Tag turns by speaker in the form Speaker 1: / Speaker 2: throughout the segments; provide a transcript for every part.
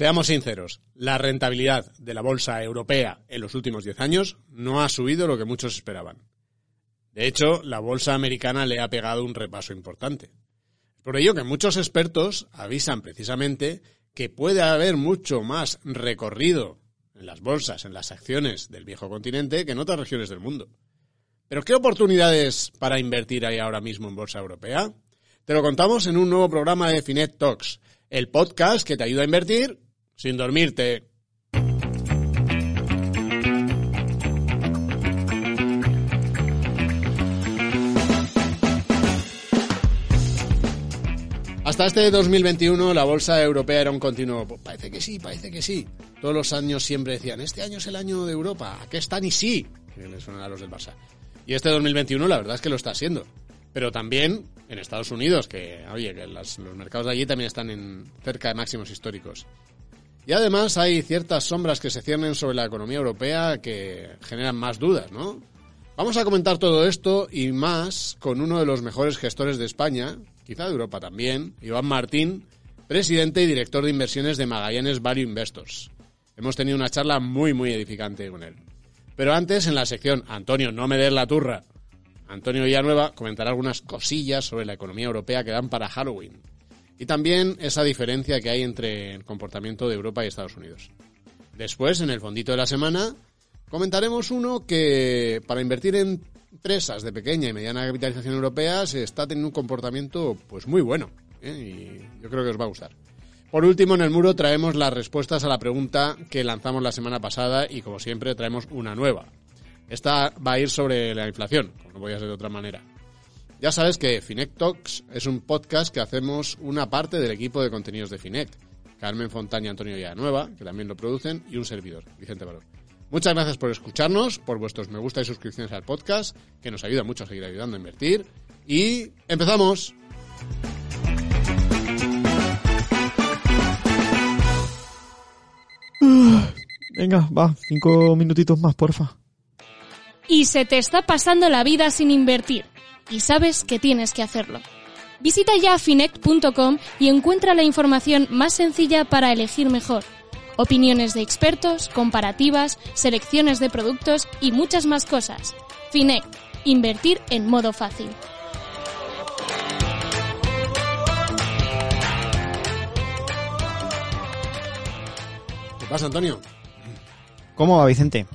Speaker 1: Seamos sinceros, la rentabilidad de la bolsa europea en los últimos 10 años no ha subido lo que muchos esperaban. De hecho, la bolsa americana le ha pegado un repaso importante. Por ello que muchos expertos avisan precisamente que puede haber mucho más recorrido en las bolsas, en las acciones del viejo continente que en otras regiones del mundo. Pero ¿qué oportunidades para invertir hay ahora mismo en bolsa europea? Te lo contamos en un nuevo programa de Finet Talks, el podcast que te ayuda a invertir sin dormirte. Hasta este 2021 la bolsa europea era un continuo. Pues parece que sí, parece que sí. Todos los años siempre decían, este año es el año de Europa, ¿a qué están y sí? Que les suenan a los del Barça. Y este 2021 la verdad es que lo está haciendo. Pero también en Estados Unidos, que oye, que los mercados de allí también están en cerca de máximos históricos. Y además hay ciertas sombras que se ciernen sobre la economía europea que generan más dudas, ¿no? Vamos a comentar todo esto y más con uno de los mejores gestores de España, quizá de Europa también, Iván Martín, presidente y director de inversiones de Magallanes Value Investors. Hemos tenido una charla muy, muy edificante con él. Pero antes, en la sección Antonio, no me des la turra, Antonio Villanueva comentará algunas cosillas sobre la economía europea que dan para Halloween. Y también esa diferencia que hay entre el comportamiento de Europa y Estados Unidos. Después, en el fondito de la semana, comentaremos uno que para invertir en empresas de pequeña y mediana capitalización europea se está teniendo un comportamiento pues muy bueno. ¿eh? Y yo creo que os va a gustar. Por último, en el muro traemos las respuestas a la pregunta que lanzamos la semana pasada y como siempre traemos una nueva. Esta va a ir sobre la inflación, como no voy a ser de otra manera. Ya sabes que Finect Talks es un podcast que hacemos una parte del equipo de contenidos de Finect. Carmen Fontaña y Antonio Villanueva, que también lo producen, y un servidor, Vicente Valor. Muchas gracias por escucharnos, por vuestros me gusta y suscripciones al podcast, que nos ayuda mucho a seguir ayudando a invertir. Y empezamos.
Speaker 2: Venga, va, cinco minutitos más, porfa.
Speaker 3: Y se te está pasando la vida sin invertir y sabes que tienes que hacerlo. Visita ya finect.com y encuentra la información más sencilla para elegir mejor. Opiniones de expertos, comparativas, selecciones de productos y muchas más cosas. Finect, invertir en modo fácil.
Speaker 1: ¿Qué pasa, Antonio?
Speaker 2: ¿Cómo va, Vicente?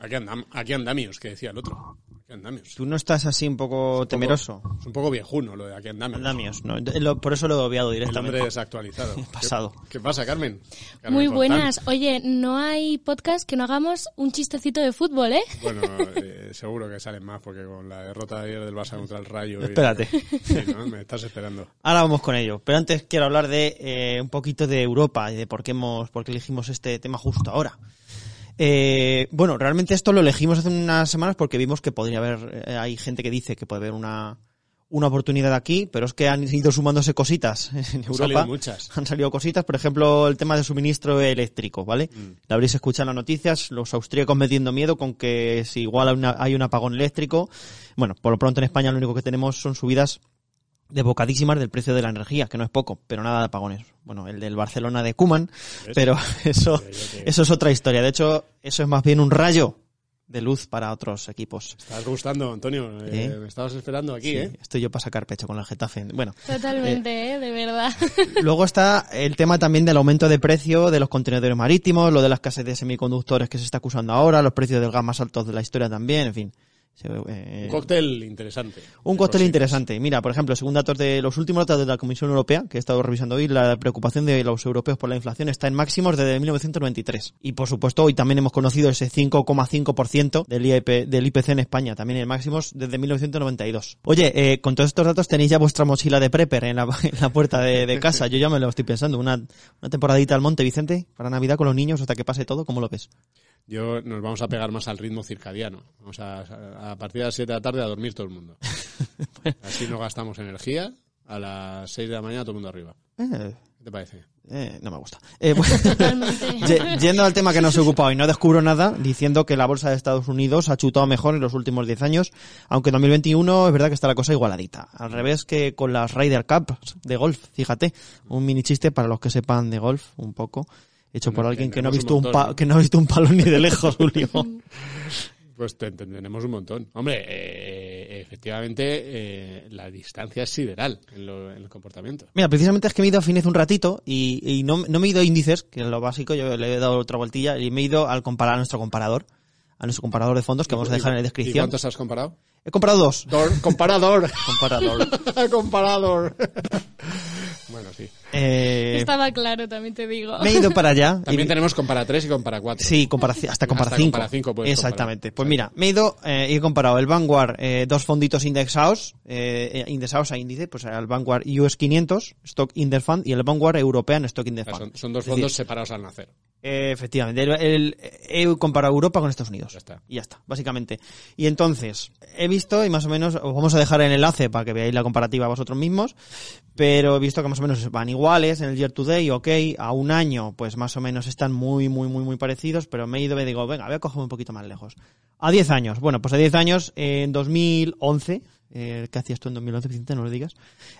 Speaker 1: Aquí, andam aquí andamios, que decía el otro. Aquí andamios.
Speaker 2: ¿Tú no estás así un poco temeroso?
Speaker 1: Es un poco viejuno lo de aquí andamios.
Speaker 2: Andamios, no, lo- por eso lo he obviado
Speaker 1: El
Speaker 2: directamente.
Speaker 1: hombre desactualizado.
Speaker 2: Pasado.
Speaker 1: ¿Qué, qué pasa, Carmen? Carmen
Speaker 3: Muy
Speaker 1: Fontán.
Speaker 3: buenas. Oye, no hay podcast que no hagamos un chistecito de fútbol, ¿eh?
Speaker 1: Bueno, eh, seguro que salen más porque con la derrota de ayer del Barça contra el Rayo... y-
Speaker 2: Espérate.
Speaker 1: Sí, ¿no? Me estás esperando.
Speaker 2: Ahora vamos con ello. Pero antes quiero hablar de eh, un poquito de Europa y de por qué, hemos, por qué elegimos este tema justo ahora. Eh, bueno, realmente esto lo elegimos hace unas semanas porque vimos que podría haber, eh, hay gente que dice que puede haber una, una oportunidad aquí, pero es que han ido sumándose cositas en
Speaker 1: Han
Speaker 2: Europa.
Speaker 1: salido muchas.
Speaker 2: Han salido cositas, por ejemplo, el tema de suministro eléctrico, ¿vale?
Speaker 1: Mm.
Speaker 2: Lo habréis escuchado en las noticias, los austríacos metiendo miedo con que si igual hay, una- hay un apagón eléctrico, bueno, por lo pronto en España lo único que tenemos son subidas de bocadísimas del precio de la energía, que no es poco, pero nada de apagones. Bueno, el del Barcelona de Kuman, pero eso, eso es otra historia. De hecho, eso es más bien un rayo de luz para otros equipos.
Speaker 1: Estás gustando, Antonio. Eh,
Speaker 2: ¿Eh?
Speaker 1: Me estabas esperando aquí,
Speaker 2: Sí,
Speaker 1: ¿eh?
Speaker 2: Estoy yo para sacar pecho con el Getafe. Bueno,
Speaker 3: Totalmente, ¿eh? De verdad.
Speaker 2: Luego está el tema también del aumento de precio de los contenedores marítimos, lo de la escasez de semiconductores que se está acusando ahora, los precios del gas más altos de la historia también, en fin. Eh,
Speaker 1: Un cóctel interesante.
Speaker 2: un cóctel interesante. Mira, por ejemplo, según datos de los últimos datos de la Comisión Europea, que he estado revisando hoy, la preocupación de los europeos por la inflación está en máximos desde 1993. Y por supuesto, hoy también hemos conocido ese 5,5% del, IEP del IPC en España, también en máximos desde 1992. Oye, eh, con todos estos datos tenéis ya vuestra mochila de prepper en la, en la puerta de, de casa. Yo ya me lo estoy pensando. Una, una temporadita al monte, Vicente, para Navidad con los niños hasta que pase todo. ¿Cómo lo ves?
Speaker 1: Yo nos vamos a pegar más al ritmo circadiano. Vamos a, a partir de las 7 de la tarde a dormir todo el mundo. Así no gastamos energía. A las 6 de la mañana todo el mundo arriba.
Speaker 2: Eh,
Speaker 1: ¿Qué ¿Qué te parece?
Speaker 2: Eh, no me gusta. Eh, bueno, yendo al tema que nos ocupado y no descubro nada, diciendo que la bolsa de Estados Unidos ha chutado mejor en los últimos 10 años, aunque en 2021 es verdad que está la cosa igualadita. Al revés que con las Ryder Cups de golf, fíjate, un mini chiste para los que sepan de golf un poco, hecho por alguien que no ha visto
Speaker 1: un
Speaker 2: un, que no ha visto un palo ni de lejos, Julio.
Speaker 1: Pues te- te- tenemos un montón. Hombre, eh, efectivamente, eh, la distancia es sideral en, lo- en el comportamiento.
Speaker 2: Mira, precisamente es que me he ido a Finez un ratito y, y no, no me he ido a índices, que es lo básico, yo le he dado otra vueltilla y me he ido al comparar a nuestro comparador, a nuestro comparador de fondos que vamos a dejar en la
Speaker 1: ¿Y
Speaker 2: descripción.
Speaker 1: cuántos has comparado?
Speaker 2: He comprado dos.
Speaker 1: Dor- comparador.
Speaker 2: Comparador.
Speaker 1: comparador. Bueno, sí.
Speaker 2: Eh,
Speaker 3: Estaba claro, también te digo.
Speaker 2: me he ido para allá.
Speaker 1: También
Speaker 2: y-
Speaker 1: tenemos compara 3 y compara 4.
Speaker 2: Sí, compara- hasta compara
Speaker 1: Hasta
Speaker 2: 5.
Speaker 1: compara cinco puedes
Speaker 2: Exactamente.
Speaker 1: comparar.
Speaker 2: Pues mira, me he ido eh, y he comparado el Vanguard, eh, dos fonditos indexados, eh, indexados a índice, pues el Vanguard US 500, Stock Index Fund, y el Vanguard European Stock Index Fund.
Speaker 1: Son, son dos fondos
Speaker 2: decir,
Speaker 1: separados al nacer.
Speaker 2: Eh, efectivamente. El, el- he comparado Europa con Estados Unidos.
Speaker 1: Ya está.
Speaker 2: Y ya está, básicamente. Y entonces, he visto, y más o menos, os vamos a dejar el enlace para que veáis la comparativa vosotros mismos, pero he visto que más o menos van iguales en el year to day, ok, a un año, pues más o menos están muy, muy, muy, muy parecidos, pero me he ido y digo, venga, voy a cogerme un poquito más lejos. A 10 años, bueno, pues a 10 años, en 2011, eh, ¿qué hacías tú en 2011, Vicente? No lo digas.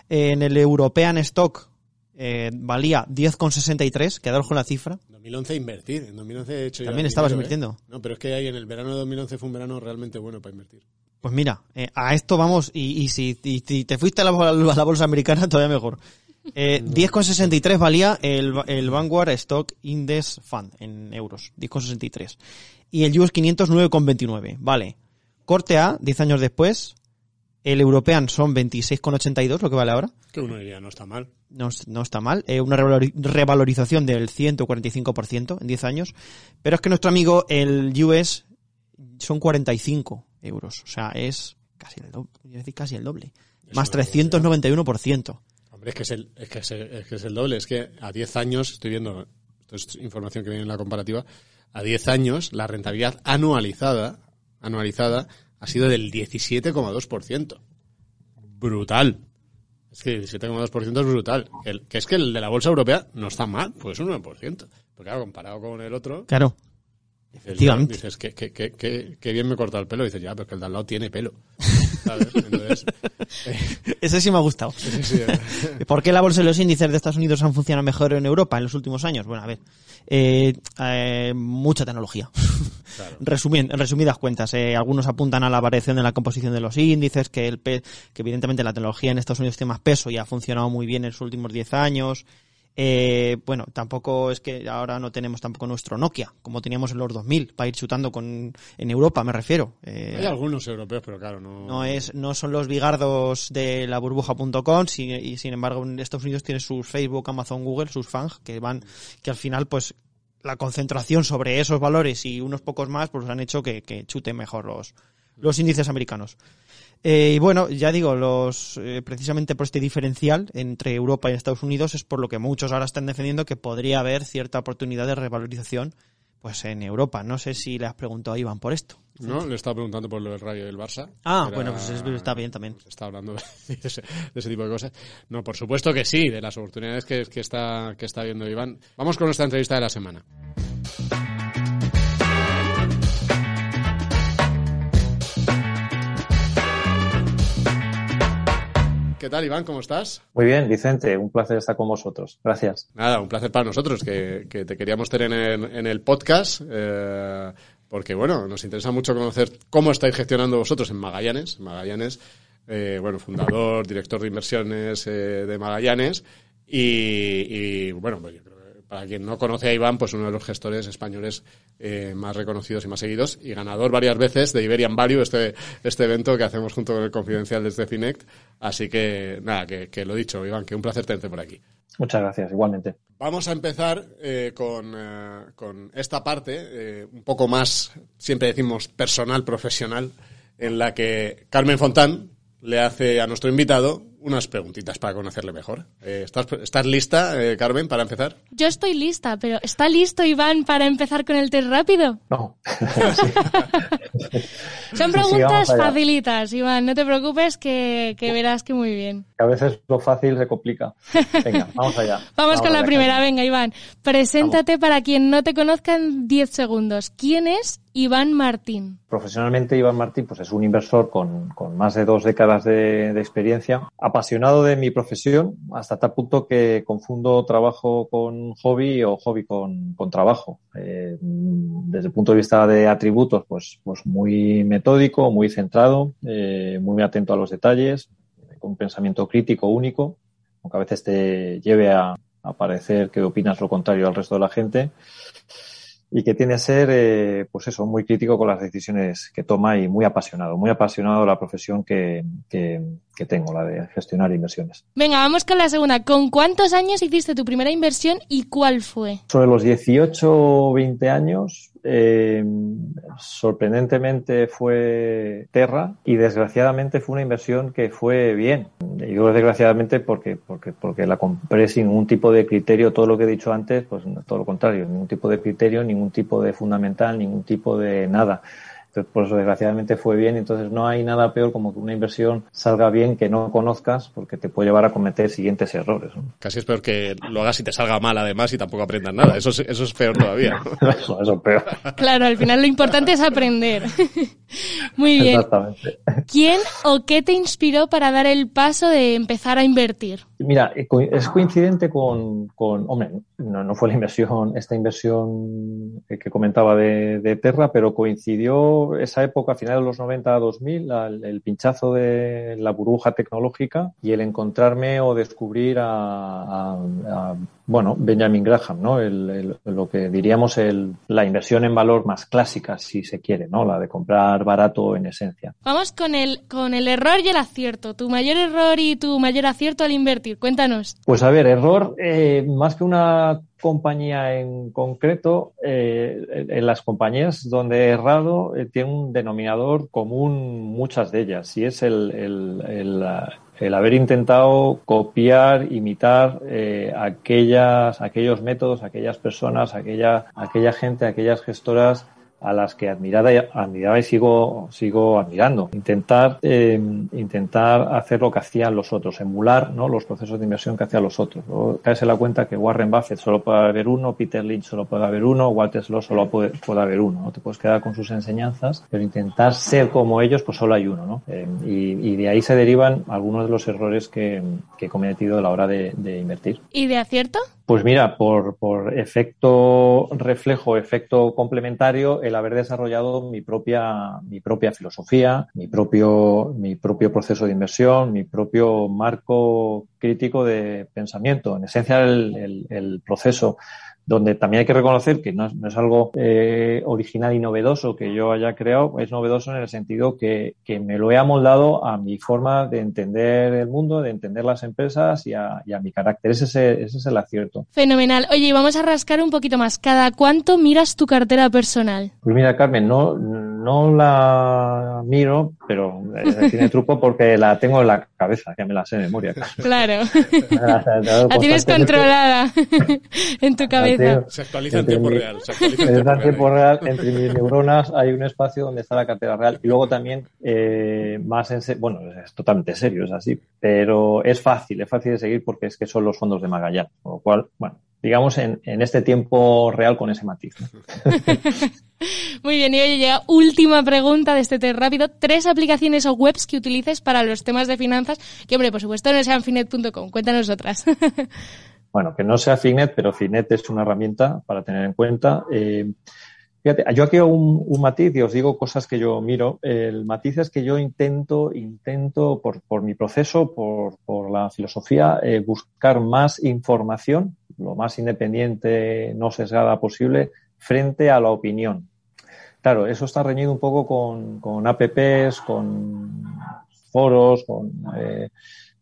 Speaker 2: Eh, en el European Stock, eh, valía 10,63, quedaros con la cifra.
Speaker 1: En 2011 invertir. En 2011 he hecho
Speaker 2: También
Speaker 1: dinero,
Speaker 2: estabas
Speaker 1: ¿eh?
Speaker 2: invirtiendo.
Speaker 1: No, pero es que ahí en el verano de 2011 fue un verano realmente bueno para invertir.
Speaker 2: Pues mira, eh, a esto vamos, y, y si, y te fuiste a la, a la bolsa americana, todavía mejor. Eh, 10,63 valía el, el Vanguard Stock Index Fund en euros, 10,63. Y el US 500 9,29, vale. Corte A, 10 años después, el European son 26,82, lo que vale ahora.
Speaker 1: Que uno diría, no está mal.
Speaker 2: No, no está mal, eh, una revalori- revalorización del 145% en 10 años, pero es que nuestro amigo el US son 45 euros, o sea, es casi el doble, decir casi el doble,
Speaker 1: Eso
Speaker 2: más
Speaker 1: no
Speaker 2: 391%.
Speaker 1: Hombre, es que es, el, es, que es, el, es que es el doble. Es que a 10 años, estoy viendo, esto es información que viene en la comparativa, a 10 años la rentabilidad anualizada, anualizada ha sido del 17,2%. Brutal. Es que 17,2% es brutal. El- que es que el de la bolsa europea no está mal, pues un 9%. Porque claro, comparado con el otro,
Speaker 2: Claro,
Speaker 1: dices,
Speaker 2: Efectivamente.
Speaker 1: dices que, que, que, que, bien me he cortado el pelo. dices, ya, pero es que el de al lado tiene pelo. ¿Sabes? Entonces,
Speaker 2: ese sí me ha gustado.
Speaker 1: sí, sí,
Speaker 2: ¿Por qué la bolsa y los índices de Estados Unidos han funcionado mejor en Europa en los últimos años? Bueno, a ver, eh, eh, mucha tecnología.
Speaker 1: claro.
Speaker 2: Resumien- en resumidas cuentas, eh, algunos apuntan a la variación de la composición de los índices, que, el pe- que evidentemente la tecnología en Estados Unidos tiene más peso y ha funcionado muy bien en los últimos 10 años. Eh, bueno, tampoco es que ahora no tenemos tampoco nuestro Nokia, como teníamos en los 2000, para ir chutando con, en Europa, me refiero. Eh,
Speaker 1: Hay algunos europeos, pero claro, no.
Speaker 2: no es no son los bigardos de la burbuja.com si- y sin embargo en Estados Unidos tiene sus Facebook, Amazon, Google, sus FANG que van que al final pues la concentración sobre esos valores y unos pocos más pues han hecho que, que chuten mejor los los índices americanos. Eh, y bueno, ya digo, los eh, precisamente por este diferencial entre Europa y Estados Unidos es por lo que muchos ahora están defendiendo que podría haber cierta oportunidad de revalorización pues en Europa. No sé si le has preguntado a Iván por esto.
Speaker 1: No, le estaba preguntando por lo del rayo del Barça.
Speaker 2: Ah,
Speaker 1: Era-
Speaker 2: bueno, pues es- está bien también.
Speaker 1: Está hablando de ese, de ese tipo de cosas. No, por supuesto que sí, de las oportunidades que, que está, que está viendo Iván. Vamos con nuestra entrevista de la semana. ¿Qué tal, Iván? ¿Cómo estás?
Speaker 4: Muy bien, Vicente, un placer estar con vosotros. Gracias.
Speaker 1: Nada, un placer para nosotros que, que te queríamos tener en, en el podcast. eh, porque, bueno, nos interesa mucho conocer cómo estáis gestionando vosotros en Magallanes. Magallanes, eh, bueno, fundador, director de inversiones eh, de Magallanes. Y, y, bueno, pues yo creo para quien no conoce a Iván, pues uno de los gestores españoles eh, más reconocidos y más seguidos y ganador varias veces de Iberian Value, este, este evento que hacemos junto con el Confidencial desde Finect. Así que, nada, que, que lo dicho, Iván, que un placer tenerte por aquí.
Speaker 4: Muchas gracias, igualmente.
Speaker 1: Vamos a empezar eh, con, eh, con esta parte, un poco más, siempre decimos personal, profesional, en la que Carmen Fontán le hace a nuestro invitado unas preguntitas para conocerle mejor. Eh, ¿estás, ¿Estás lista, eh, Carmen, para empezar?
Speaker 3: Yo estoy lista, pero ¿está listo Iván para empezar con el test rápido?
Speaker 4: No.
Speaker 3: Son preguntas facilitas, Iván. No te preocupes que, que verás que muy bien.
Speaker 4: a veces lo fácil se complica. Venga, vamos allá.
Speaker 3: Vamos, con la primera. Venga, Iván. Preséntate para quien no te conozca en 10 segundos. ¿Quién es Iván Martín?
Speaker 4: Profesionalmente, Iván Martín pues es un inversor con, con más de dos décadas de, de experiencia, apasionado de mi profesión hasta tal punto que confundo trabajo con hobby o hobby con, con trabajo. Eh, desde el punto de vista de atributos, pues, pues muy metódico, muy centrado, eh, muy atento a los detalles, con un pensamiento crítico único, aunque a veces te lleve a, a parecer que opinas lo contrario al resto de la gente y que tiene a ser, eh, pues eso, muy crítico con las decisiones que toma y muy apasionado, muy apasionado de la profesión que, que, que tengo, la de gestionar inversiones.
Speaker 3: Venga, vamos con la segunda. ¿Con cuántos años hiciste tu primera inversión y cuál fue?
Speaker 4: Sobre los 18 o 20 años, eh, sorprendentemente fue Terra y desgraciadamente fue una inversión que fue bien. Y digo desgraciadamente porque, porque, porque la compré sin ningún tipo de criterio, todo lo que he dicho antes, pues todo lo contrario, ningún tipo de criterio, ningún tipo de fundamental, ningún tipo de nada. Entonces, por eso desgraciadamente fue bien. Entonces, no hay nada peor como que una inversión salga bien que no conozcas porque te puede llevar a cometer siguientes errores. ¿no?
Speaker 1: Casi es peor que lo hagas y te salga mal además y tampoco aprendas nada. Eso es, eso es peor todavía.
Speaker 4: Eso, eso es peor.
Speaker 3: Claro, al final lo importante es aprender. Muy bien.
Speaker 4: Exactamente.
Speaker 3: ¿Quién o qué te inspiró para dar el paso de empezar a invertir?
Speaker 4: Mira, eh, es coincidente con, con hombre, no, fue la inversión, esta inversión que que comentaba de, de Terra, pero coincidió esa época, a finales de los 90 a 2000, al- el pinchazo de la burbuja tecnológica y el encontrarme o descubrir a, a- a, bueno, Benjamin Graham, ¿no? El, el- lo que diríamos el, la inversión en valor más clásica, si se quiere, ¿no? La de comprar barato en esencia.
Speaker 3: Vamos con el, con el error y el acierto. Tu mayor error y tu mayor acierto al invertir. Cuéntanos.
Speaker 4: Pues a ver, error, eh, más que una compañía en concreto, eh, en las compañías donde he errado eh, tiene un denominador común muchas de ellas y es el, el, el, el haber intentado copiar, imitar eh, aquellas, aquellos métodos, aquellas personas, aquella, aquella gente, aquellas gestoras a las que admiraba, y- admiraba y sigo, sigo admirando. Intentar, eh, intentar hacer lo que hacían los otros, emular ¿no? los procesos de inversión que hacían los otros. Caes en la cuenta que Warren Buffett solo puede haber uno, Peter Lynch solo puede haber uno, Walter Slow solo puede, puede haber uno. No te puedes quedar con sus enseñanzas, pero intentar ser como ellos, pues solo hay uno. ¿no? Eh, y, y de ahí se derivan algunos de los errores que, que he cometido a la hora de, de invertir.
Speaker 3: ¿Y de acierto?
Speaker 4: Pues mira, por, por efecto reflejo, efecto complementario, el haber desarrollado mi propia, mi propia filosofía, mi propio, mi propio proceso de inversión, mi propio marco crítico de pensamiento. En esencia, el, el- el proceso donde también hay que reconocer que no es, no es algo eh, original y novedoso que yo haya creado, es novedoso en el sentido que, que me lo he amoldado a mi forma de entender el mundo, de entender las empresas y a, y a mi carácter. Ese es, el, ese es el acierto.
Speaker 3: Fenomenal. Oye, y vamos a rascar un poquito más. ¿Cada cuánto miras tu cartera personal?
Speaker 4: Pues mira, Carmen, no, no la miro, pero eh, tiene truco porque la tengo en la cabeza, que me la sé de memoria.
Speaker 3: Claro.
Speaker 4: La
Speaker 3: La tienes controlada en tu cabeza.
Speaker 1: Se actualiza en tiempo real. Se actualiza en tiempo
Speaker 4: tiempo
Speaker 1: real.
Speaker 4: real, entre mis neuronas hay un espacio donde está la cartera real y luego también eh, más en bueno, es totalmente serio, es así, pero es fácil, es fácil de seguir porque es que son los fondos de Magallanes, con lo cual, bueno, digamos en, en este tiempo real con ese matiz. ¿no?
Speaker 3: Muy bien, y oye, llega última pregunta de este test rápido. Tres aplicaciones o webs que utilices para los temas de finanzas, que hombre, por supuesto no sean finet.com. Cuéntanos otras.
Speaker 4: Bueno, que no sea Fignet, pero Fignet es una herramienta para tener en cuenta. Eh, fíjate, yo aquí hago un, un matiz y os digo cosas que yo miro. El matiz es que yo intento, intento por, por mi proceso, por, por la filosofía, eh, buscar más información, lo más independiente, no sesgada posible, frente a la opinión. Claro, eso está reñido un poco con, con apps, con foros, con, eh,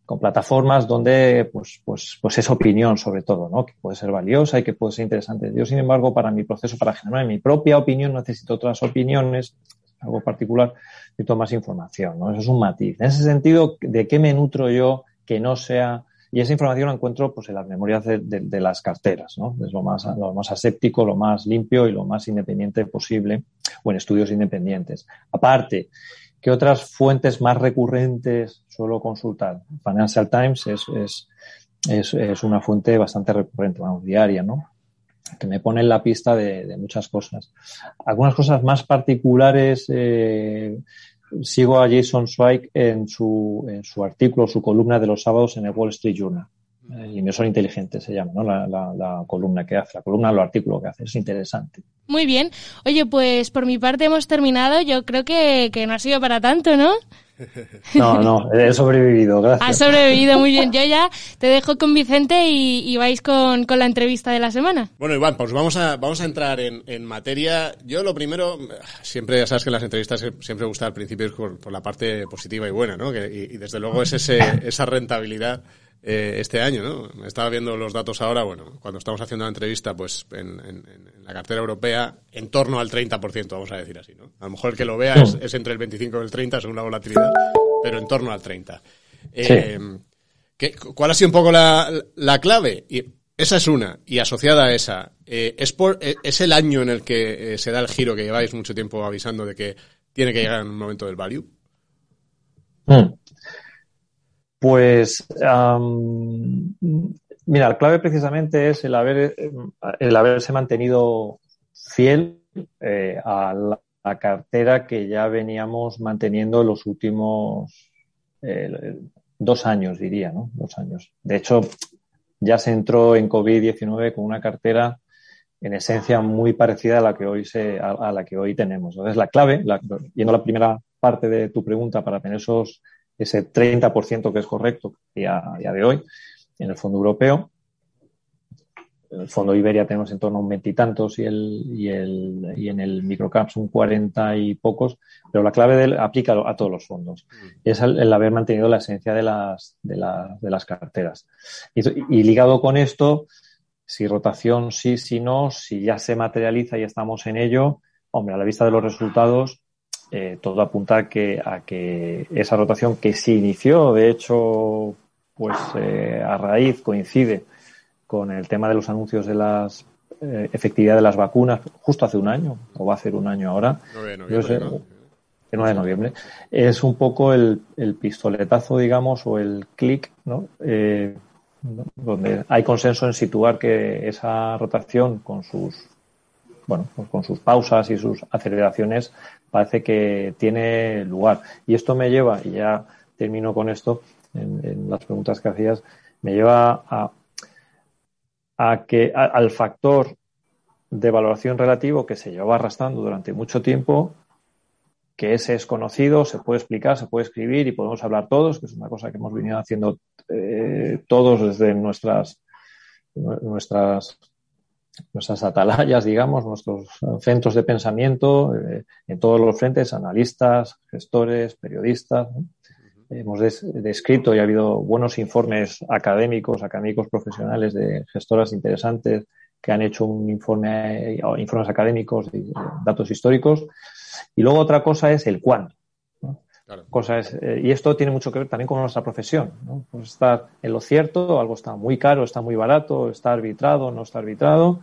Speaker 4: con plataformas donde pues, pues, pues es opinión sobre todo, ¿no? Que puede ser valiosa y que puede ser interesante. Yo, sin embargo, para mi proceso, para generar mi propia opinión, necesito otras opiniones, algo particular, necesito más información, ¿no? Eso es un matiz. En ese sentido, ¿de qué me nutro yo que no sea y esa información la encuentro pues, en las memorias de, las carteras, ¿no? Es lo más, lo más aséptico, lo más limpio y lo más independiente posible, o en estudios independientes. Aparte, ¿qué otras fuentes más recurrentes suelo consultar? Financial Times es, es, es, es una fuente bastante recurrente, diaria, ¿no? que me pone en la pista de, muchas cosas. Algunas cosas más particulares, eh, sigo a Jason Zweig en su, artículo, su columna de los sábados en el Wall Street Journal. Eh, Inversor inteligente se llama, ¿no? La, la, columna que hace, la columna el artículo que hace. Es interesante.
Speaker 3: Muy bien. Oye, pues por mi parte hemos terminado. Yo creo que, que no ha sido para tanto, ¿no?
Speaker 4: No, no, he sobrevivido, gracias.
Speaker 3: Has sobrevivido muy bien. Yo ya te dejo con Vicente y, vais con, la entrevista de la semana.
Speaker 1: Bueno, Iván, pues vamos a, vamos a entrar en, materia. Yo lo primero, siempre ya sabes que las entrevistas siempre gusta al principio por, la parte positiva y buena, ¿no? y, desde luego es ese, esa rentabilidad eh, este año, ¿no? Estaba viendo los datos ahora, bueno, cuando estamos haciendo la entrevista, pues en, la cartera europea, en torno al 30%, vamos a decir así, ¿no? A lo mejor el que lo vea es, entre el 25 y el 30 según la volatilidad, pero en torno al 30. Eh, ¿Cuál ha sido un poco la, clave? Y esa es una, y asociada a esa, eh, es, por, es el año en el que se da el giro que lleváis mucho tiempo avisando de que tiene que llegar en un momento del value.
Speaker 4: Hmm. Pues, mira, la clave precisamente es el, haber, el haberse mantenido fiel eh, a la, cartera que ya veníamos manteniendo los últimos eh, dos años, diría, ¿no? Dos años. De hecho, ya se entró en COVID-19 con una cartera en esencia muy parecida a la que hoy se, a, la que hoy tenemos. Entonces, la clave, yendo a la primera parte de tu pregunta para tener esos ese 30% que es correcto a día de hoy en el fondo europeo. En el fondo Iberia tenemos en torno a un veintitantos y, el, y, el, y en el microcaps un cuarenta y pocos, pero la clave del, aplica a todos los fondos. Mm. Es el, haber mantenido la esencia de las, de, de las carteras. Y, ligado con esto, si rotación sí, si no, si ya se materializa y estamos en ello, hombre, a la vista de los resultados, eh, todo apunta a que, a que esa rotación que se inició, de hecho, pues eh, a raíz coincide con el tema de los anuncios de las eh, efectividad de las vacunas justo hace un año, o va a ser un año ahora. 9 de noviembre, el 9 de noviembre. Es un poco el, el pistoletazo, digamos, o el clic, ¿no? donde hay consenso en situar que esa rotación con sus bueno, pues con sus pausas y sus aceleraciones parece que tiene lugar. Y esto me lleva, y ya termino con esto, en, las preguntas que hacías, me lleva a, que al factor de valoración relativo que se lleva arrastrando durante mucho tiempo, que ese es conocido, se puede explicar, se puede escribir y podemos hablar todos, que es una cosa que hemos venido haciendo eh, todos desde nuestras, nuestras nuestras atalayas, digamos, nuestros centros de pensamiento eh, en todos los frentes, analistas, gestores, periodistas. Hemos descrito y ha habido buenos informes académicos, académicos profesionales de gestoras interesantes que han hecho un informe, informes académicos de datos históricos. Y luego otra cosa es el cuándo. Cosa es, eh, y esto tiene mucho que ver también con nuestra profesión. ¿no? Pues estar en lo cierto, algo está muy caro, está muy barato, está arbitrado, no está arbitrado,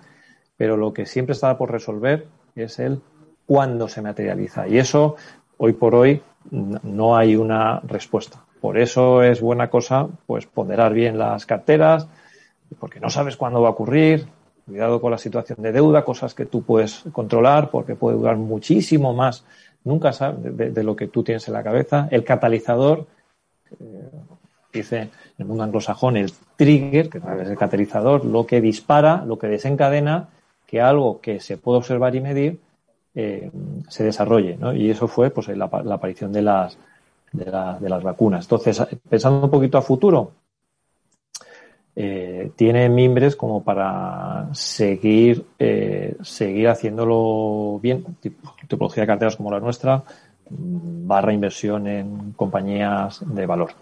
Speaker 4: pero lo que siempre está por resolver es el cuándo se materializa. Y eso, hoy por hoy, no hay una respuesta. Por eso es buena cosa, pues, ponderar bien las carteras, porque no sabes cuándo va a ocurrir. Cuidado con la situación de deuda, cosas que tú puedes controlar, porque puede durar muchísimo más nunca sabes de, lo que tú tienes en la cabeza. El catalizador, eh, dice en el mundo anglosajón, el trigger, que es el catalizador, lo que dispara, lo que desencadena que algo que se puede observar y medir eh, se desarrolle. ¿no? Y eso fue pues, la, aparición de las, de, de las vacunas. Entonces, pensando un poquito a futuro, eh, tiene mimbres como para seguir, eh, seguir haciéndolo bien, tipología de carteras como la nuestra, mm, barra inversión en compañías de valor.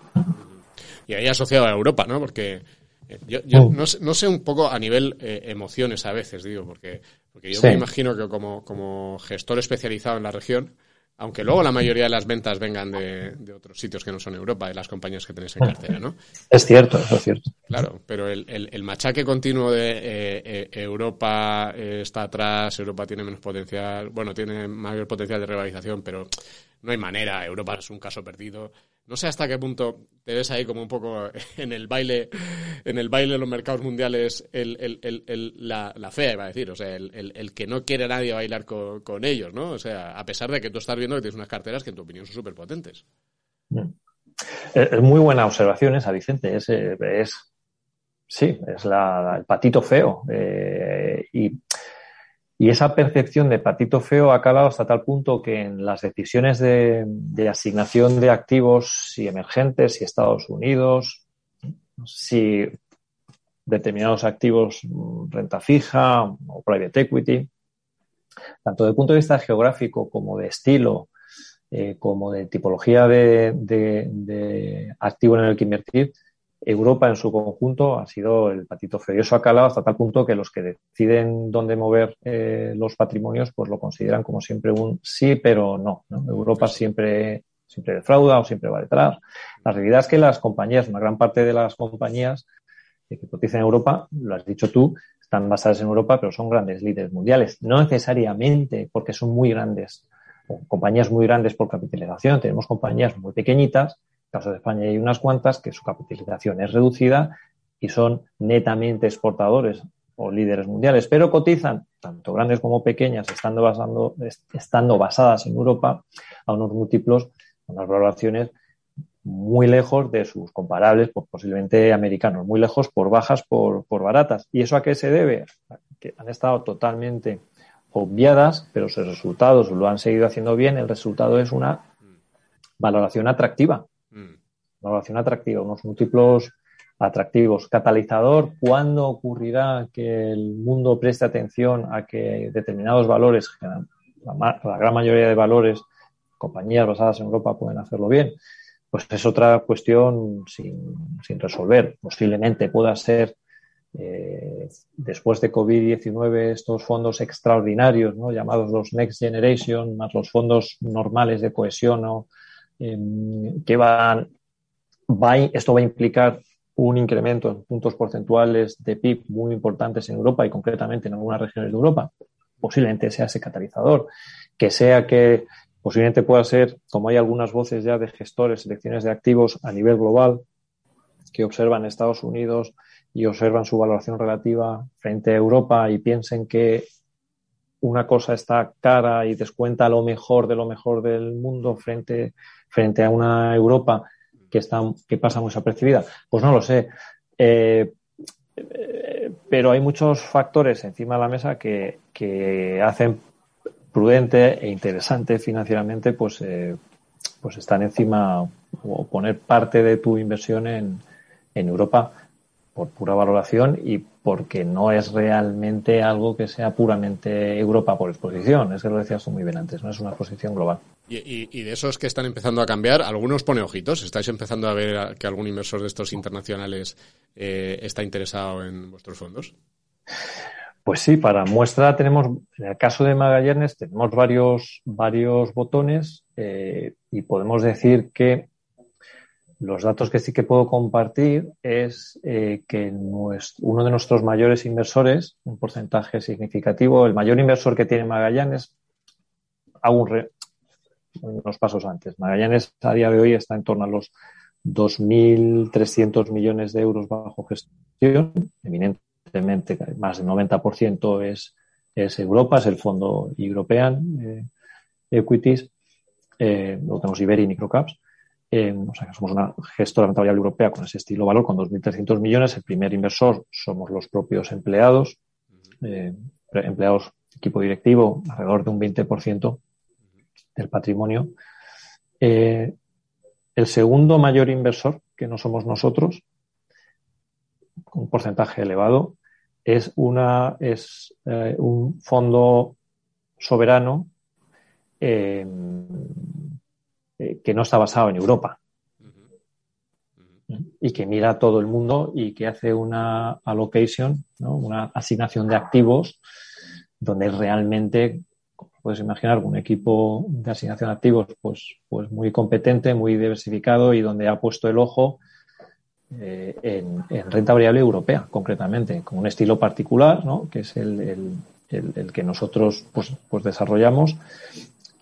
Speaker 1: Y ahí asociado a Europa, ¿no? Porque eh, yo, yo no, sé, no, sé, un poco a nivel emociones a veces, digo, porque, porque yo me imagino que como, como gestor especializado en la región, Aunque luego la mayoría de las ventas vengan de, otros sitios que no son Europa, de las compañías que tenéis en cartera, ¿no?
Speaker 4: Es cierto, eso es cierto.
Speaker 1: Claro, pero el, machaque continuo de eh, eh, Europa está atrás, Europa tiene menos potencial, bueno, tiene mayor potencial de revalorización, pero no hay manera, Europa es un caso perdido. No sé hasta qué punto te ves ahí como un poco en el baile, en el baile de los mercados mundiales, el, el, el, la, la, fea, iba a decir, o sea, el, que no quiere nadie bailar con, ellos, ¿no? O sea, a pesar de que tú estás viendo que tienes unas carteras que en tu opinión son súper potentes.
Speaker 4: Mm. Eh, es muy buena observación esa, Vicente. Es, eh, es sí, es la, el patito feo. Eh, y y esa percepción de patito feo ha calado hasta tal punto que en las decisiones de, asignación de activos, si emergentes, si Estados Unidos, si determinados activos mm, renta fija o private equity, tanto desde el punto de vista geográfico como de estilo, eh, como de tipología de, activo en el que invertir, Europa en su conjunto ha sido el patito feo. Y eso ha calado hasta tal punto que los que deciden dónde mover eh, los patrimonios, pues lo consideran como siempre un sí, pero no. Europa siempre, siempre defrauda o siempre va detrás. La realidad es que las compañías, una gran parte de las compañías que cotizan en Europa, lo has dicho tú, están basadas en Europa, pero son grandes líderes mundiales. No necesariamente porque son muy grandes, o compañías muy grandes por capitalización. Tenemos compañías muy pequeñitas caso de España hay unas cuantas que su capitalización es reducida y son netamente exportadores o líderes mundiales, pero cotizan, tanto grandes como pequeñas, estando, basando, estando basadas en Europa, a unos múltiplos, unas valoraciones muy lejos de sus comparables, pues posiblemente americanos, muy lejos por bajas, por, por baratas. ¿Y eso a qué se debe? Que han estado totalmente obviadas, pero sus resultados lo han seguido haciendo bien. El resultado es una valoración atractiva. Valoración atractiva, unos múltiplos atractivos. Catalizador, ¿cuándo ocurrirá que el mundo preste atención a que determinados valores, la, gran mayoría de valores, compañías basadas en Europa pueden hacerlo bien? Pues es otra cuestión sin, resolver. Posiblemente pueda ser eh, después de COVID-19 estos fondos extraordinarios, ¿no? llamados los Next Generation, más los fondos normales de cohesión o Em, que van, va, esto va a implicar un incremento en puntos porcentuales de PIB muy importantes en Europa y concretamente en algunas regiones de Europa. Posiblemente sea ese catalizador, que sea que posiblemente pueda ser, como hay algunas voces ya de gestores, selecciones de activos a nivel global, que observan Estados Unidos y observan su valoración relativa frente a Europa y piensen que una cosa está cara y descuenta lo mejor de lo mejor del mundo frente frente a una Europa que, está, que pasa muy desapercibida? Pues no lo sé. Eh, pero hay muchos factores encima de la mesa que, hacen prudente e interesante financieramente pues, eh, pues estar encima o poner parte de tu inversión en, en Europa por pura valoración y porque no es realmente algo que sea puramente Europa por exposición. Es que lo decías muy bien antes, no es una exposición global.
Speaker 1: Y, de esos que están empezando a cambiar, algunos pone ojitos. ¿Estáis empezando a ver que algún inversor de estos internacionales eh, está interesado en vuestros fondos?
Speaker 4: Pues sí, para muestra tenemos, en el caso de Magallanes, tenemos varios, varios botones eh, y podemos decir que los datos que sí que puedo compartir es eh, que uno de nuestros mayores inversores, un porcentaje significativo, el mayor inversor que tiene Magallanes, aún unos pasos antes. Magallanes a día de hoy está en torno a los 2.300 millones de euros bajo gestión. Eminentemente, más del 90% es, es Europa, es el fondo European eh, Equities. Eh, lo tenemos Iberi y Microcaps o sea, que somos una gestora de variable europea con ese estilo valor, con 2.300 millones. El primer inversor somos los propios empleados, eh, empleados, equipo directivo, alrededor de un 20% del patrimonio. Eh, el segundo mayor inversor, que no somos nosotros, con un porcentaje elevado, es, una, es eh, un fondo soberano eh, que no está basado en Europa. Y que mira a todo el mundo y que hace una allocation, una asignación de activos donde realmente puedes imaginar, un equipo de asignación de activos pues, pues muy competente, muy diversificado y donde ha puesto el ojo eh, en, renta variable europea, concretamente, con un estilo particular, ¿no? que es el, que nosotros pues, pues desarrollamos.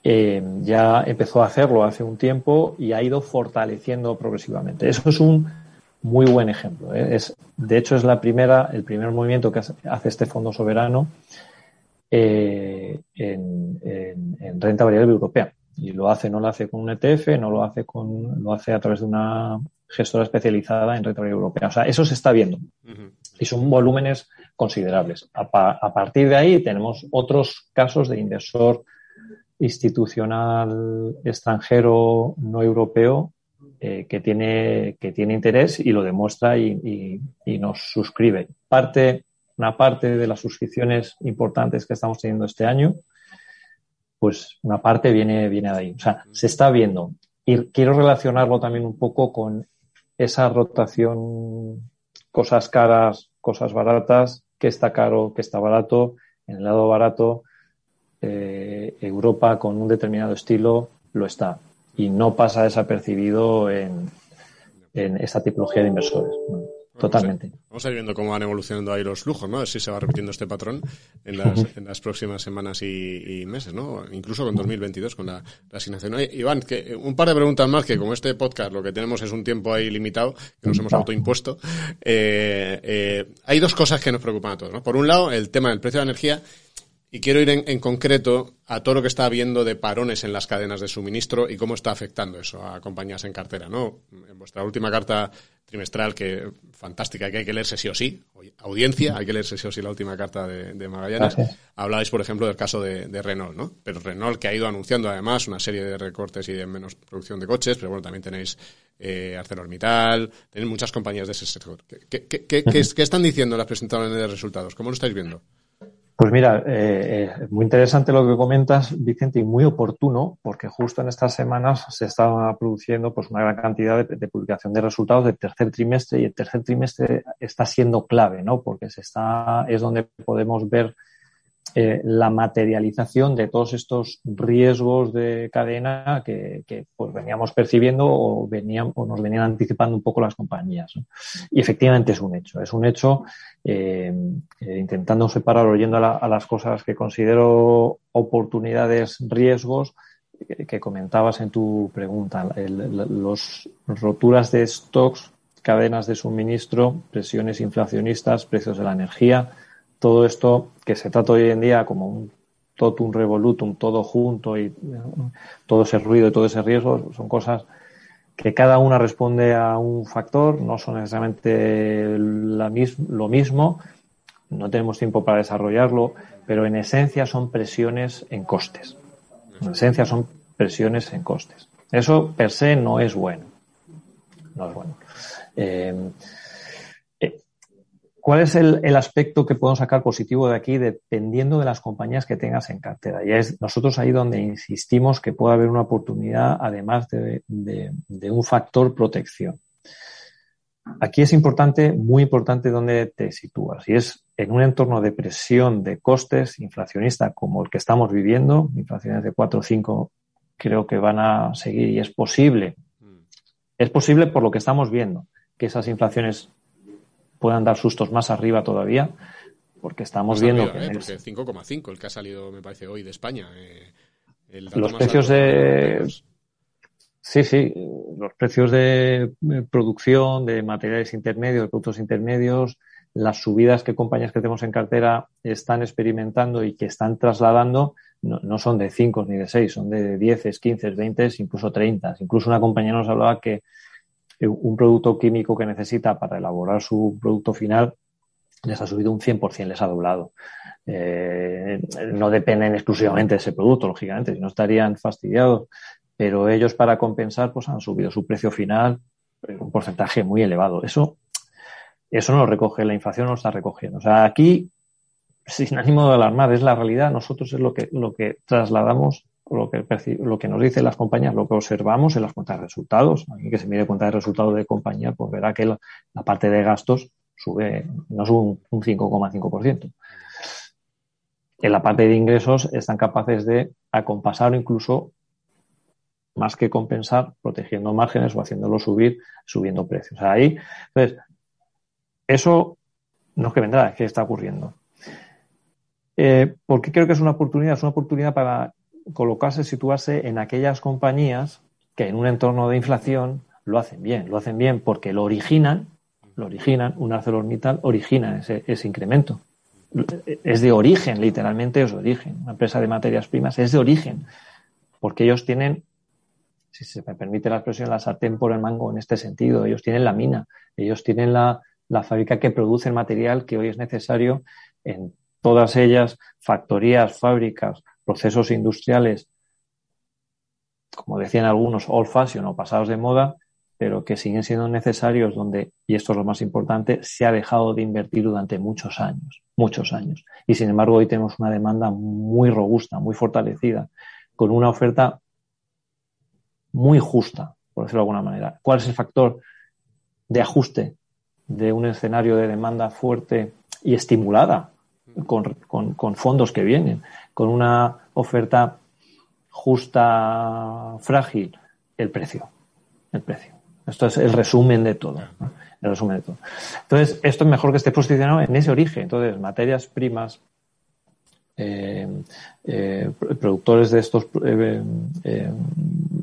Speaker 4: Eh, ya empezó a hacerlo hace un tiempo y ha ido fortaleciendo progresivamente. Eso es un muy buen ejemplo. ¿eh? Es, de hecho, es la primera, el primer movimiento que hace este fondo soberano eh, en, renta variable europea. Y lo hace, no lo hace con un ETF, no lo hace con, lo hace a través de una gestora especializada en renta variable europea. O sea, eso se está viendo. Y son volúmenes considerables. A, a, partir de ahí tenemos otros casos de inversor institucional extranjero no europeo eh, que, tiene, que tiene interés y lo demuestra y, nos suscribe. Parte, una parte de las suscripciones importantes que estamos teniendo este año, pues una parte viene, viene de ahí. O sea, se está viendo. Y quiero relacionarlo también un poco con esa rotación, cosas caras, cosas baratas, que está caro, que está barato. En el lado barato, eh, Europa con un determinado estilo lo está y no pasa desapercibido en, en esta tipología de inversores. Totalmente.
Speaker 1: Vamos a, ir viendo cómo van evolucionando ahí los flujos, ¿no? A ver si se va repitiendo este patrón en las, en las próximas semanas y, meses, ¿no? Incluso con 2022, con la, asignación. Iván, que un par de preguntas más, que como este podcast lo que tenemos es un tiempo ahí limitado, que nos hemos autoimpuesto. Eh, eh, hay dos cosas que nos preocupan a todos, ¿no? Por un lado, el tema del precio de la energía y quiero ir en, concreto a todo lo que está habiendo de parones en las cadenas de suministro y cómo está afectando eso a compañías en cartera, ¿no? En vuestra última carta trimestral, que fantástica, que hay que leerse sí o sí, audiencia, hay que leerse sí o sí la última carta de, Magallanes, hablabais, por ejemplo, del caso de, Renault, ¿no? Pero Renault que ha ido anunciando además una serie de recortes y de menos producción de coches, pero bueno, también tenéis eh, ArcelorMittal, tenéis muchas compañías de ese sector. ¿Qué, qué, qué, qué están diciendo las presentadoras de resultados? ¿Cómo lo estáis viendo?
Speaker 4: Pues mira, eh, eh, muy interesante lo que comentas, Vicente, y muy oportuno, porque justo en estas semanas se está produciendo pues, una gran cantidad de, de, publicación de resultados del tercer trimestre y el tercer trimestre está siendo clave, ¿no? Porque se está, es donde podemos ver eh, la materialización de todos estos riesgos de cadena que, pues veníamos percibiendo o, venían, o nos venían anticipando un poco las compañías. Y efectivamente es un hecho, es un hecho eh, eh, intentando separar, oyendo a, las cosas que considero oportunidades, riesgos, que, comentabas en tu pregunta, los roturas de stocks, cadenas de suministro, presiones inflacionistas, precios de la energía, todo esto que se trata hoy en día como un totum revolutum, todo junto y todo ese ruido y todo ese riesgo, son cosas que cada una responde a un factor, no son necesariamente lo mismo, no tenemos tiempo para desarrollarlo, pero en esencia son presiones en costes. En esencia son presiones en costes. Eso per se no es bueno. No es bueno. Eh, ¿Cuál es el, aspecto que podemos sacar positivo de aquí dependiendo de las compañías que tengas en cartera? Y es nosotros ahí donde insistimos que puede haber una oportunidad además de, un factor protección. Aquí es importante, muy importante dónde te sitúas. Y es en un entorno de presión de costes inflacionista como el que estamos viviendo, inflaciones de 4 o 5 creo que van a seguir y es posible. Mm. Es posible por lo que estamos viendo, que esas inflaciones puedan dar sustos más arriba todavía, porque estamos viendo que...
Speaker 1: ¿eh? Porque 5,5 el que ha salido, me parece, hoy de España. Eh,
Speaker 4: los precios de... Sí, sí, los precios de producción de materiales intermedios, de productos intermedios, las subidas que compañías que tenemos en cartera están experimentando y que están trasladando no, no son de 5 ni de 6, son de 10, 15, 20, incluso 30. Incluso una compañía nos hablaba que un producto químico que necesita para elaborar su producto final les ha subido un 100%, les ha doblado. Eh, no dependen exclusivamente de ese producto, lógicamente, si no estarían fastidiados, pero ellos para compensar pues han subido su precio final un porcentaje muy elevado. Eso, eso no lo recoge, la inflación no lo está recogiendo. O sea, aquí, sin ánimo de alarmar, es la realidad, nosotros es lo que, lo que trasladamos lo que, lo que nos dicen las compañías, lo que observamos en las cuentas de resultados. Alguien que se mire cuenta de resultados de compañía, pues verá que la, parte de gastos sube, no sube un, 5,5%. en la parte de ingresos están capaces de acompasar o incluso más que compensar, protegiendo márgenes o haciéndolo subir, subiendo precios. Ahí, entonces, eso no es que vendrá, es que está ocurriendo. Eh, ¿Por qué creo que es una oportunidad? Es una oportunidad para colocarse, situarse en aquellas compañías que en un entorno de inflación lo hacen bien. Lo hacen bien porque lo originan, lo originan, un ArcelorMittal origina ese, ese incremento. Es de origen, literalmente es de origen. Una empresa de materias primas es de origen, porque ellos tienen, si se me permite la expresión, la sartén por el mango en este sentido. Ellos tienen la mina, ellos tienen la, la fábrica que produce el material que hoy es necesario en todas ellas, factorías, fábricas, procesos industriales, como decían algunos, old fashion o pasados de moda, pero que siguen siendo necesarios donde, y esto es lo más importante, se ha dejado de invertir durante muchos años, muchos años. Y sin embargo, hoy tenemos una demanda muy robusta, muy fortalecida, con una oferta muy justa, por decirlo de alguna manera. ¿Cuál es el factor de ajuste de un escenario de demanda fuerte y estimulada con, fondos que vienen, con una oferta justa, frágil, el precio. El precio. Esto es el resumen de todo. El resumen de todo. Entonces, esto es mejor que esté posicionado en ese origen. Entonces, materias primas, eh, eh, productores de estos eh,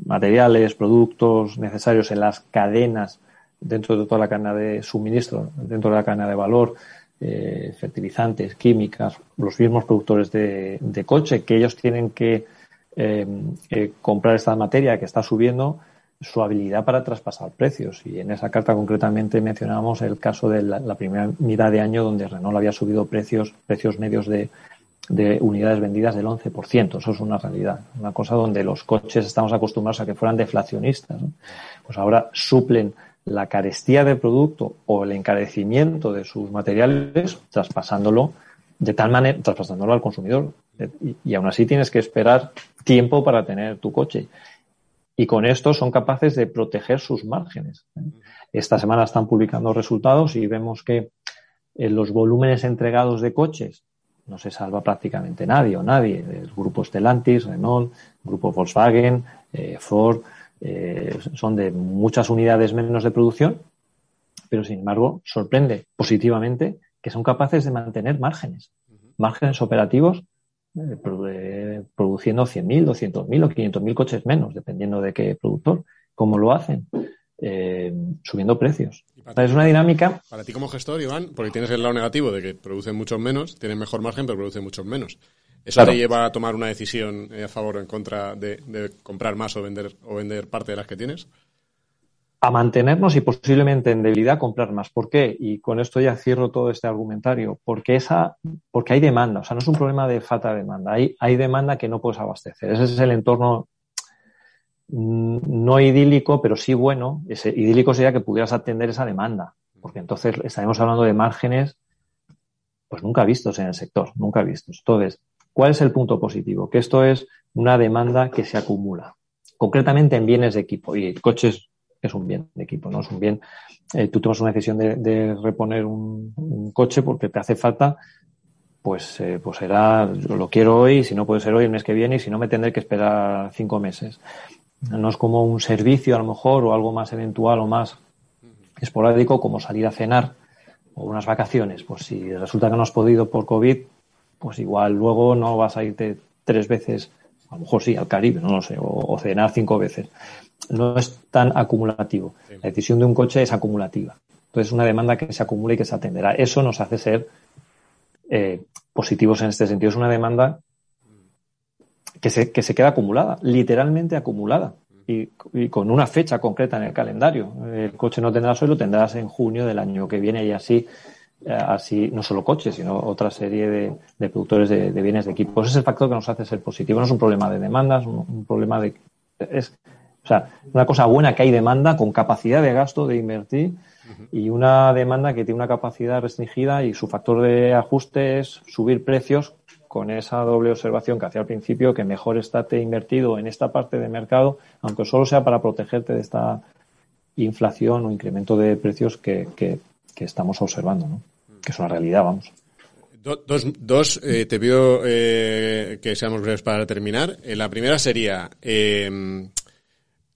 Speaker 4: materiales, productos necesarios en las cadenas dentro de toda la cadena de suministro, dentro de la cadena de valor, eh, fertilizantes, químicas, los mismos productores de, coche, que ellos tienen que eh, eh, comprar esta materia que está subiendo su habilidad para traspasar precios. Y en esa carta concretamente mencionamos el caso de la, primera mitad de año donde Renault había subido precios, precios medios de, unidades vendidas del 11%. Eso es una realidad. Una cosa donde los coches estamos acostumbrados a que fueran deflacionistas. Pues ahora suplen la carestía de producto o el encarecimiento de sus materiales, traspasándolo de tal manera, traspasándolo al consumidor. Y, aún así tienes que esperar tiempo para tener tu coche. Y con esto son capaces de proteger sus márgenes. Esta semana están publicando resultados y vemos que en los volúmenes entregados de coches no se salva prácticamente nadie o nadie. El grupo Stellantis, Renault, el grupo Volkswagen, eh, Ford, eh, son de muchas unidades menos de producción, pero sin embargo sorprende positivamente que son capaces de mantener márgenes, márgenes operativos eh, produciendo 100.000, 200.000 o 500.000 coches menos, dependiendo de qué productor. ¿Cómo lo hacen? Eh, subiendo precios. Es una dinámica.
Speaker 1: Para ti como gestor, Iván, porque tienes el lado negativo de que producen muchos menos, tienen mejor margen, pero producen muchos menos. ¿Eso te lleva a tomar una decisión eh, a favor o en contra de, comprar más o vender, o vender parte de las que tienes?
Speaker 4: A mantenernos y posiblemente en debilidad comprar más. ¿Por qué? Y con esto ya cierro todo este argumentario. Porque esa, porque hay demanda. O sea, no es un problema de falta de demanda. Hay, hay demanda que no puedes abastecer. Ese es el entorno mm, no idílico, pero sí bueno. Ese idílico sería que pudieras atender esa demanda. Porque entonces estaremos hablando de márgenes pues nunca vistos en el sector, nunca vistos. Entonces, ¿Cuál es el punto positivo? Que esto es una demanda que se acumula, concretamente en bienes de equipo. Y coches es un bien de equipo, no es un bien. Eh, tú tomas una decisión de, reponer un, coche porque te hace falta, pues, eh, pues será, lo quiero hoy, si no puede ser hoy, el mes que viene, y si no me tendré que esperar cinco meses. No es como un servicio a lo mejor o algo más eventual o más esporádico como salir a cenar o unas vacaciones. Pues si resulta que no has podido por COVID, pues igual luego no vas a irte tres veces, a lo mejor sí, al Caribe, no lo sé, o, cenar cinco veces. No es tan acumulativo. La decisión de un coche es acumulativa. Entonces, es una demanda que se acumula y que se atenderá. Eso nos hace ser eh, positivos en este sentido. Es una demanda que se, que se queda acumulada, literalmente acumulada. Y, y, con una fecha concreta en el calendario. El coche no tendrás hoy, lo tendrás en junio del año que viene y así así no solo coches, sino otra serie de, productores de, bienes de equipo. Ese es el factor que nos hace ser positivo. No es un problema de demandas, un, un problema de... Es, o sea, una cosa buena que hay demanda con capacidad de gasto de invertir y una demanda que tiene una capacidad restringida y su factor de ajuste es subir precios con esa doble observación que hacía al principio, que mejor estate invertido en esta parte de mercado, aunque solo sea para protegerte de esta inflación o incremento de precios que, que, que estamos observando, ¿no? que es una realidad, vamos.
Speaker 1: Do- dos, dos eh, te pido eh, que seamos breves para terminar. Eh, la primera sería, eh,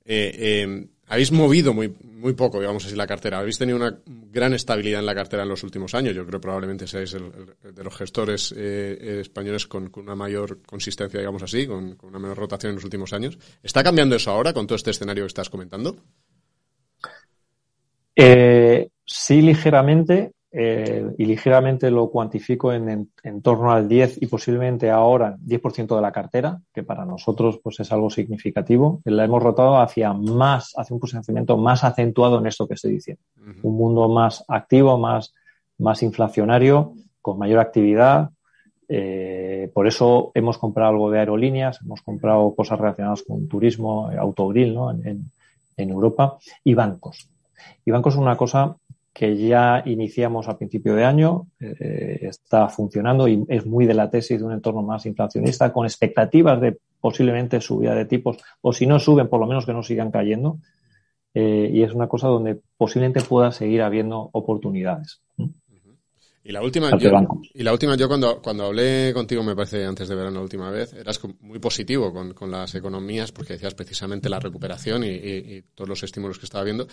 Speaker 1: eh, eh, habéis movido muy, muy poco, digamos así, la cartera. Habéis tenido una gran estabilidad en la cartera en los últimos años. Yo creo que probablemente seáis el, el de los gestores españoles con, con una mayor consistencia, digamos así, con, con una menor rotación en los últimos años. ¿Está cambiando eso ahora con todo este escenario que estás comentando?
Speaker 4: Eh, sí, ligeramente, eh, y ligeramente lo cuantifico en, en, en, torno al 10 y posiblemente ahora 10% de la cartera, que para nosotros pues es algo significativo. La hemos rotado hacia más, hacia un posicionamiento más acentuado en esto que estoy diciendo. Uh -huh. Un mundo más activo, más, más inflacionario, con mayor actividad. Eh, por eso hemos comprado algo de aerolíneas, hemos comprado cosas relacionadas con turismo, autogrill ¿no? en, en, en Europa y bancos. Y bancos es una cosa que ya iniciamos a principio de año, eh, está funcionando y es muy de la tesis de un entorno más inflacionista, con expectativas de posiblemente subida de tipos, o si no suben, por lo menos que no sigan cayendo. Eh, y es una cosa donde posiblemente pueda seguir habiendo oportunidades.
Speaker 1: Y la última, yo, y la última, yo cuando, cuando hablé contigo, me parece antes de verano la última vez, eras muy positivo con, con las economías porque decías precisamente la recuperación y, y, y todos los estímulos que estaba viendo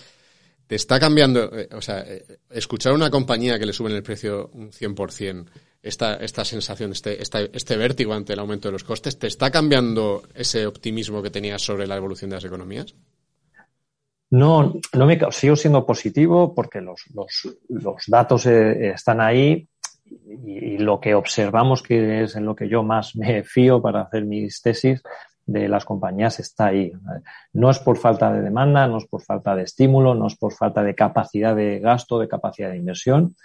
Speaker 1: te está cambiando, eh, o sea, eh, escuchar a una compañía que le suben el precio un 100%, esta, esta sensación, este, este vértigo ante el aumento de los costes, ¿te está cambiando ese optimismo que tenías sobre la evolución de las economías?
Speaker 4: No, no me sigo siendo positivo porque los, los, los datos eh, están ahí y, y, lo que observamos que es en lo que yo más me fío para hacer mis tesis de las compañías está ahí. No es por falta de demanda, no es por falta de estímulo, no es por falta de capacidad de gasto, de capacidad de inversión.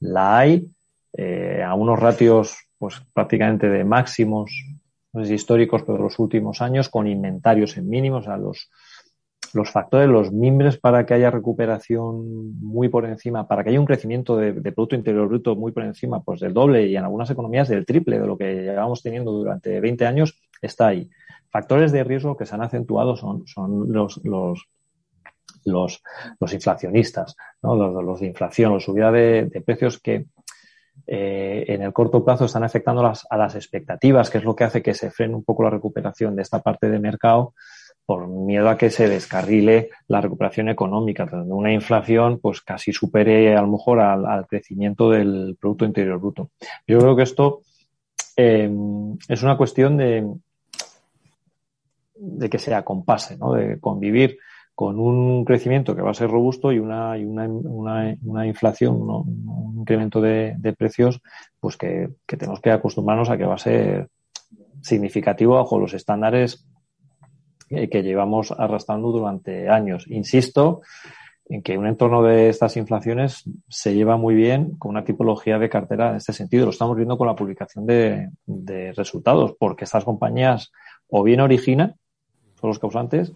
Speaker 4: La hay eh, a unos ratios pues prácticamente de máximos no sé históricos, pero de los últimos años, con inventarios en mínimos, o sea, los, los factores, los mimbres para que haya recuperación muy por encima, para que haya un crecimiento de, de, Producto Interior Bruto muy por encima, pues del doble y en algunas economías del triple de lo que llevamos teniendo durante 20 años, está ahí. Factores de riesgo que se han acentuado son, son los, los, inflacionistas, ¿no? los, de inflación, la subida de, precios que eh, en el corto plazo están afectando a las expectativas, que es lo que hace que se frene un poco la recuperación de esta parte de mercado por miedo a que se descarrile la recuperación económica, donde una inflación pues casi supere a lo mejor al, al crecimiento del Producto Interior Bruto. Yo creo que esto eh, es una cuestión de, de que se acompase, ¿no? de convivir con un crecimiento que va a ser robusto y una, y una, una, una inflación, ¿no? un incremento de, de precios, pues que, que, tenemos que acostumbrarnos a que va a ser significativo bajo los estándares que llevamos arrastrando durante años. Insisto en que un entorno de estas inflaciones se lleva muy bien con una tipología de cartera en este sentido. Lo estamos viendo con la publicación de, de resultados, porque estas compañías o bien originan, son los causantes,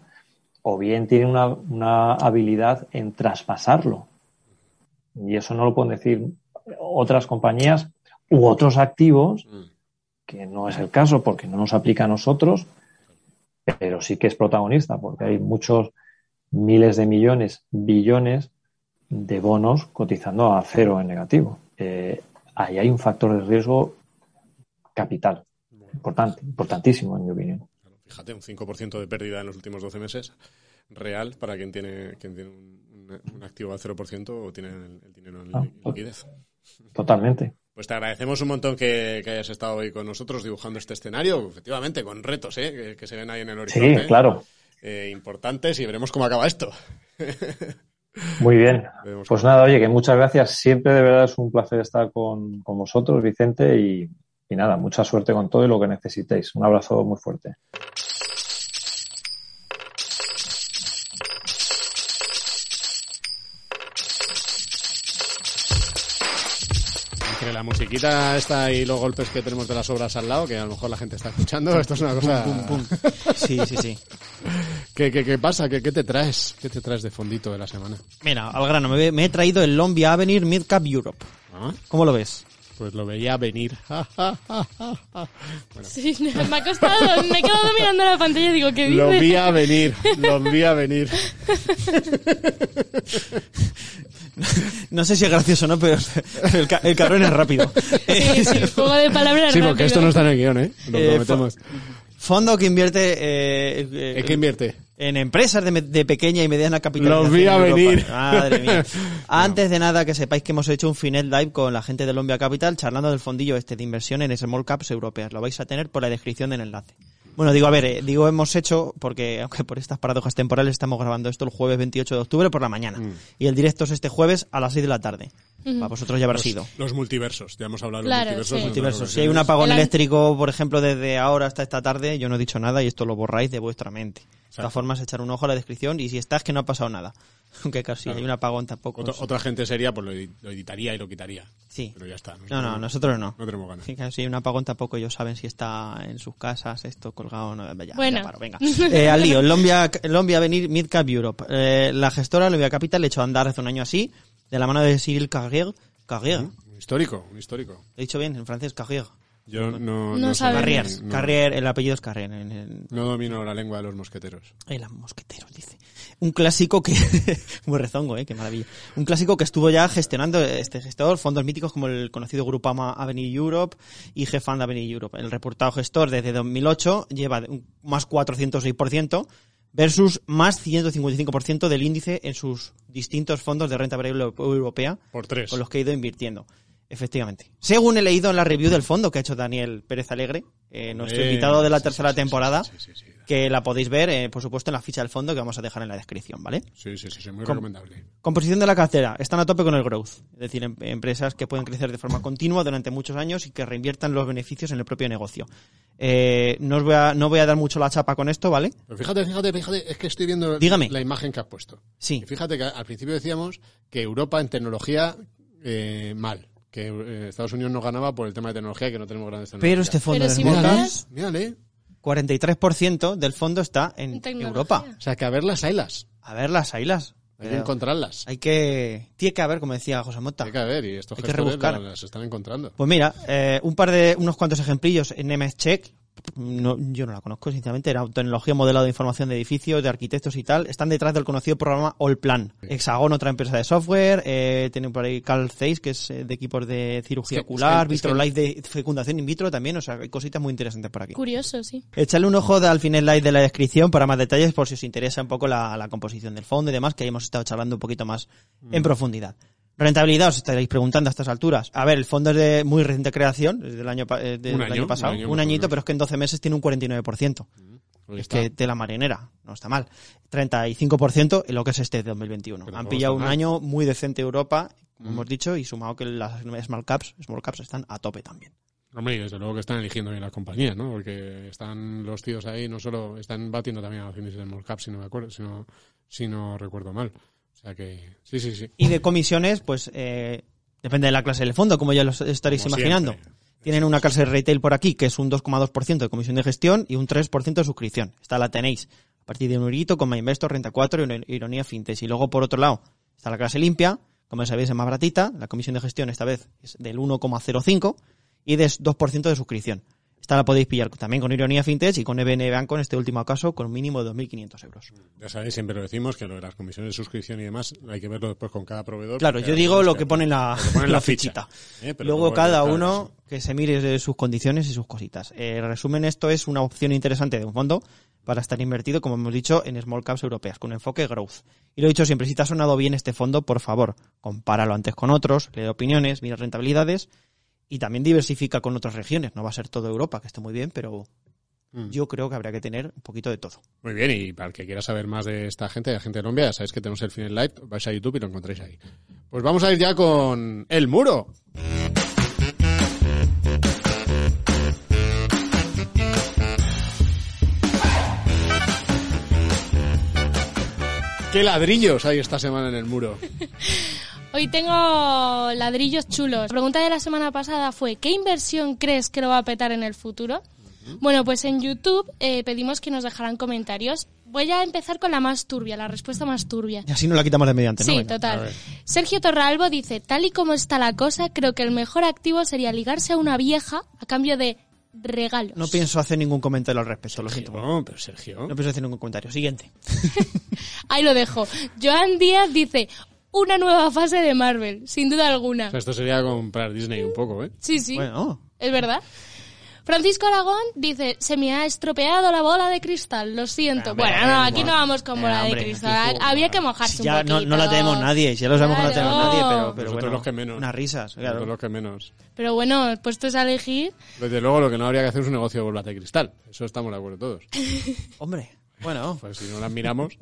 Speaker 4: o bien tienen una, una habilidad en traspasarlo. Y eso no lo pueden decir otras compañías u otros activos, que no es el caso porque no nos aplica a nosotros, pero sí que es protagonista porque hay muchos miles de millones, billones de bonos cotizando a cero en negativo. Eh, ahí hay un factor de riesgo capital, importante, importantísimo en mi opinión.
Speaker 1: Fíjate, un 5% de pérdida en los últimos 12 meses real para quien tiene, quien tiene un, un activo al 0% o tiene el, el dinero en ah, liquidez.
Speaker 4: Totalmente.
Speaker 1: Pues te agradecemos un montón que, que, hayas estado hoy con nosotros dibujando este escenario, efectivamente, con retos ¿eh? que, que se ven ahí en el horizonte.
Speaker 4: Sí, claro.
Speaker 1: Eh, importantes y veremos cómo acaba esto.
Speaker 4: Muy bien. Pues nada, oye, que muchas gracias. Siempre de verdad es un placer estar con, con vosotros, Vicente, y, y nada, mucha suerte con todo y lo que necesitéis. Un abrazo muy fuerte.
Speaker 1: Musiquita esta y los golpes que tenemos de las obras al lado, que a lo mejor la gente está escuchando, esto es una cosa...
Speaker 2: Pum, pum, pum. Sí, sí, sí.
Speaker 1: ¿Qué, qué, qué pasa? ¿Qué, ¿Qué, te traes? ¿Qué te traes de fondito de la semana?
Speaker 2: Mira, al grano, me, me he traído el Lombia Avenir Midcap Europe.
Speaker 1: ¿Ah?
Speaker 2: ¿Cómo lo ves?
Speaker 1: Pues lo veía venir. bueno.
Speaker 3: Sí, me ha costado, me he quedado mirando la pantalla y digo, ¿qué dice?
Speaker 1: Lo vi a venir, lo vi a venir.
Speaker 2: No sé si es gracioso o no, pero el, ca- el cabrón es rápido.
Speaker 3: Sí, sí, juego de palabras
Speaker 1: Sí, porque
Speaker 3: rápido.
Speaker 1: esto no está en el guion, ¿eh? Lo
Speaker 2: Eh,
Speaker 1: prometemos.
Speaker 2: Fondo que invierte eh, eh,
Speaker 1: ¿En qué invierte?
Speaker 2: en empresas de, pequeña y mediana capitalización.
Speaker 1: Los vi a venir.
Speaker 2: Madre mía. Antes de nada, que sepáis que hemos hecho un Finet Live con la gente de Lombia Capital charlando del fondillo este de inversión en Small Caps europeas. Lo vais a tener por la descripción del enlace. Bueno, digo, a ver, eh, digo hemos hecho porque, aunque por estas paradojas temporales estamos grabando esto el jueves 28 de octubre por la mañana.
Speaker 1: Mm.
Speaker 2: Y el directo es este jueves a las 6 de la tarde. Para vosotros ya habrá sido.
Speaker 1: Los multiversos, ya hemos hablado de
Speaker 3: Claro,
Speaker 1: los multiversos.
Speaker 3: sí.
Speaker 2: Si hay un apagón
Speaker 3: El
Speaker 2: eléctrico, por ejemplo, desde ahora hasta esta tarde, yo no he dicho nada y esto lo borráis de vuestra mente. De todas formas, echar un ojo a la descripción y si está es que no ha pasado nada. Aunque casi hay un apagón tampoco.
Speaker 1: Otra, otra gente sería, pues lo, edi- lo editaría y lo quitaría.
Speaker 2: Sí.
Speaker 1: Pero ya está.
Speaker 2: No, no, nosotros no.
Speaker 1: No tenemos ganas.
Speaker 2: Sí, claro, si hay un apagón tampoco ellos saben si está en sus casas, esto colgado o no. Ya,
Speaker 3: Bueno.
Speaker 2: ya paro, venga. Eh, al lío, Lombia, Lombia Venir Midcap Europe. Eh, la gestora Lombia Capital le echó a andar hace un año así, de la mano de Cyril Carrier. Carrier.
Speaker 1: Un histórico, un histórico.
Speaker 2: Lo he dicho bien, en francés, Carrier.
Speaker 1: Yo no,
Speaker 3: No
Speaker 1: sé-
Speaker 3: sabemos.
Speaker 2: Carrier.
Speaker 1: no-
Speaker 2: Carrier, el apellido es Carrier. en el-
Speaker 1: No domino la lengua de los mosqueteros.
Speaker 2: Ay, los mosqueteros, dice. Un clásico que... Muy rezongo, ¿eh? Qué maravilla. Un clásico que estuvo ya gestionando este gestor, fondos míticos como el conocido Grupama Avenue Europe y G-Fund Avenue Europe. El reportado gestor desde 2008 lleva más 406% versus más 155% del índice en sus distintos fondos de renta variable europea
Speaker 1: Por tres.
Speaker 2: con los que he ido invirtiendo. Efectivamente. Según he leído en la review del fondo que ha hecho Daniel Pérez Alegre, eh, nuestro
Speaker 1: Eh,
Speaker 2: invitado de la
Speaker 1: sí,
Speaker 2: tercera
Speaker 1: sí,
Speaker 2: temporada,
Speaker 1: sí,
Speaker 2: que la podéis ver, eh, por supuesto, en la ficha del fondo que vamos a dejar en la descripción, ¿vale?
Speaker 1: Sí, sí, sí, muy
Speaker 2: Com-
Speaker 1: recomendable.
Speaker 2: Composición de la cartera. Están a tope con el growth. Es decir, em- empresas que pueden crecer de forma continua durante muchos años y que reinviertan los beneficios en el propio negocio. Eh, no, os voy a, no voy a dar mucho la chapa con esto, ¿vale?
Speaker 1: Pero fíjate, fíjate, fíjate, es que estoy viendo
Speaker 2: Dígame.
Speaker 1: la imagen que has puesto.
Speaker 2: Sí.
Speaker 1: Y fíjate que al principio decíamos que Europa en tecnología mal, que eh, Estados Unidos no ganaba por el tema de tecnología y que no tenemos grandes tecnologías.
Speaker 2: Pero este fondo
Speaker 3: Pero
Speaker 2: de
Speaker 3: si miras-
Speaker 1: Mírale.
Speaker 2: 43% del fondo está en
Speaker 3: tecnología.
Speaker 2: Europa.
Speaker 1: O sea, que a verlas, haylas.
Speaker 2: A ver las ailas.
Speaker 1: Hay que encontrarlas.
Speaker 2: Hay que... Tiene que haber, como decía José Mota.
Speaker 1: Hay que ver, y estos
Speaker 2: Hay que
Speaker 1: gestores
Speaker 2: rebuscar.
Speaker 1: las, las están encontrando.
Speaker 2: Pues mira, eh, un par de, unos cuantos ejemplillos en MS Check. No, yo no la conozco, sinceramente. Era tecnología modelado de información de edificios, de arquitectos y tal. Están detrás del conocido programa Allplan. Hexagon, otra empresa de software. Eh, tienen por ahí Carl Zeiss, que es eh, de equipos de cirugía
Speaker 1: Es que-
Speaker 2: ocular.
Speaker 1: es que-
Speaker 2: Vitrolife de fecundación in vitro también. O sea, hay cositas muy interesantes por aquí.
Speaker 3: Curioso, sí.
Speaker 2: Echadle un ojo de- al final live de la descripción para más detalles por si os interesa un poco la, la composición del fondo y demás, que ahí hemos estado charlando un poquito más
Speaker 1: Mm.
Speaker 2: en profundidad. Rentabilidad, os estaréis preguntando a estas alturas. A ver, el fondo es de muy reciente creación, desde el año, pa- eh, del año
Speaker 1: año,
Speaker 2: pasado,
Speaker 1: un año
Speaker 2: añito, pero es que en 12 meses tiene un 49%.
Speaker 1: Ahí
Speaker 2: Es que tela marinera, no está mal. 35% en lo que es este 2021.
Speaker 1: Pero
Speaker 2: Han pillado un año muy decente Europa, como
Speaker 1: Mm.
Speaker 2: hemos dicho, y sumado que las small caps, small caps están a tope también.
Speaker 1: Hombre, y desde luego que están eligiendo bien las compañías, ¿no? Porque están los tíos ahí, no solo están batiendo también a los índices de small cap, si no me acuerdo, si no, si no recuerdo mal. O sea que, sí, sí, sí.
Speaker 2: Y de comisiones, pues eh, depende de la clase del fondo, como ya lo estaréis
Speaker 1: Como
Speaker 2: imaginando.
Speaker 1: siempre.
Speaker 2: Tienen una clase de retail por aquí, que es un 2,2% de comisión de gestión y un 3% de suscripción. Esta la tenéis a partir de un eurito con MyInvestor, Renta 4 y Ironía Fintech. Y luego, por otro lado, está la clase limpia, como sabéis es más baratita. La comisión de gestión esta vez es del 1,05 y de 2% de suscripción. Esta la podéis pillar también con Ironía Fintech y con EBN Banco en este último caso con un mínimo de 2.500 euros.
Speaker 1: Ya sabéis, siempre lo decimos, que lo de las comisiones de suscripción y demás hay que verlo después con cada proveedor.
Speaker 2: Claro, yo digo lo que pone en la,
Speaker 1: que pone
Speaker 2: la fichita.
Speaker 1: Eh, pero
Speaker 2: Luego cada uno que se mire de sus condiciones y sus cositas. Eh, en resumen, esto es una opción interesante de un fondo para estar invertido, como hemos dicho, en small caps europeas, con enfoque growth. Y lo he dicho siempre, si te ha sonado bien este fondo, por favor, compáralo antes con otros, lee opiniones, mira rentabilidades y también diversifica con otras regiones. No va a ser todo Europa, que esté muy bien, pero
Speaker 1: Mm.
Speaker 2: yo creo que habría que tener un poquito de todo.
Speaker 1: Muy bien, y para el que quiera saber más de esta gente, de la gente de Colombia, ya sabéis que tenemos el Final Live, vais a YouTube y lo encontráis ahí. Pues vamos a ir ya con El Muro. ¿Qué ladrillos hay esta semana en el muro?
Speaker 3: Hoy tengo ladrillos chulos. La pregunta de la semana pasada fue, ¿qué inversión crees que lo va a petar en el futuro? Bueno, pues en YouTube eh, pedimos que nos dejaran comentarios. Voy a empezar con la más turbia, la respuesta más turbia.
Speaker 2: Y así no la quitamos de mediante, ¿no?
Speaker 3: Sí,
Speaker 2: Venga.
Speaker 3: total. Sergio Torralbo dice, tal y como está la cosa, creo que el mejor activo sería ligarse a una vieja a cambio de regalos.
Speaker 2: No pienso hacer ningún comentario al respecto, lo siento.
Speaker 1: No, pero Sergio.
Speaker 2: No pienso hacer ningún comentario. Siguiente.
Speaker 3: Ahí lo dejo. Joan Díaz dice, una nueva fase de Marvel, sin duda
Speaker 1: O
Speaker 3: alguna.
Speaker 1: sea, esto sería comprar Disney un poco, ¿eh?
Speaker 3: Sí, sí,
Speaker 2: Bueno,
Speaker 3: es verdad. Francisco Aragón dice, se me ha estropeado la bola de cristal, lo siento. Bueno, no, aquí no vamos con
Speaker 2: eh,
Speaker 3: bola
Speaker 2: hombre,
Speaker 3: de cristal.
Speaker 2: aquí,
Speaker 3: Había que mojarse
Speaker 2: si ya
Speaker 3: un
Speaker 2: no,
Speaker 3: poquito.
Speaker 2: no la tenemos nadie, si ya lo sabemos que no la tenemos nadie, pero, bueno,
Speaker 1: los que menos.
Speaker 2: unas risas, claro.
Speaker 1: Eso es lo que menos.
Speaker 3: Pero bueno, puestos a elegir,
Speaker 1: Desde luego, lo que no habría que hacer es un negocio de bolas de cristal. Eso estamos de acuerdo todos.
Speaker 2: Hombre, bueno,
Speaker 1: Pues si no las miramos.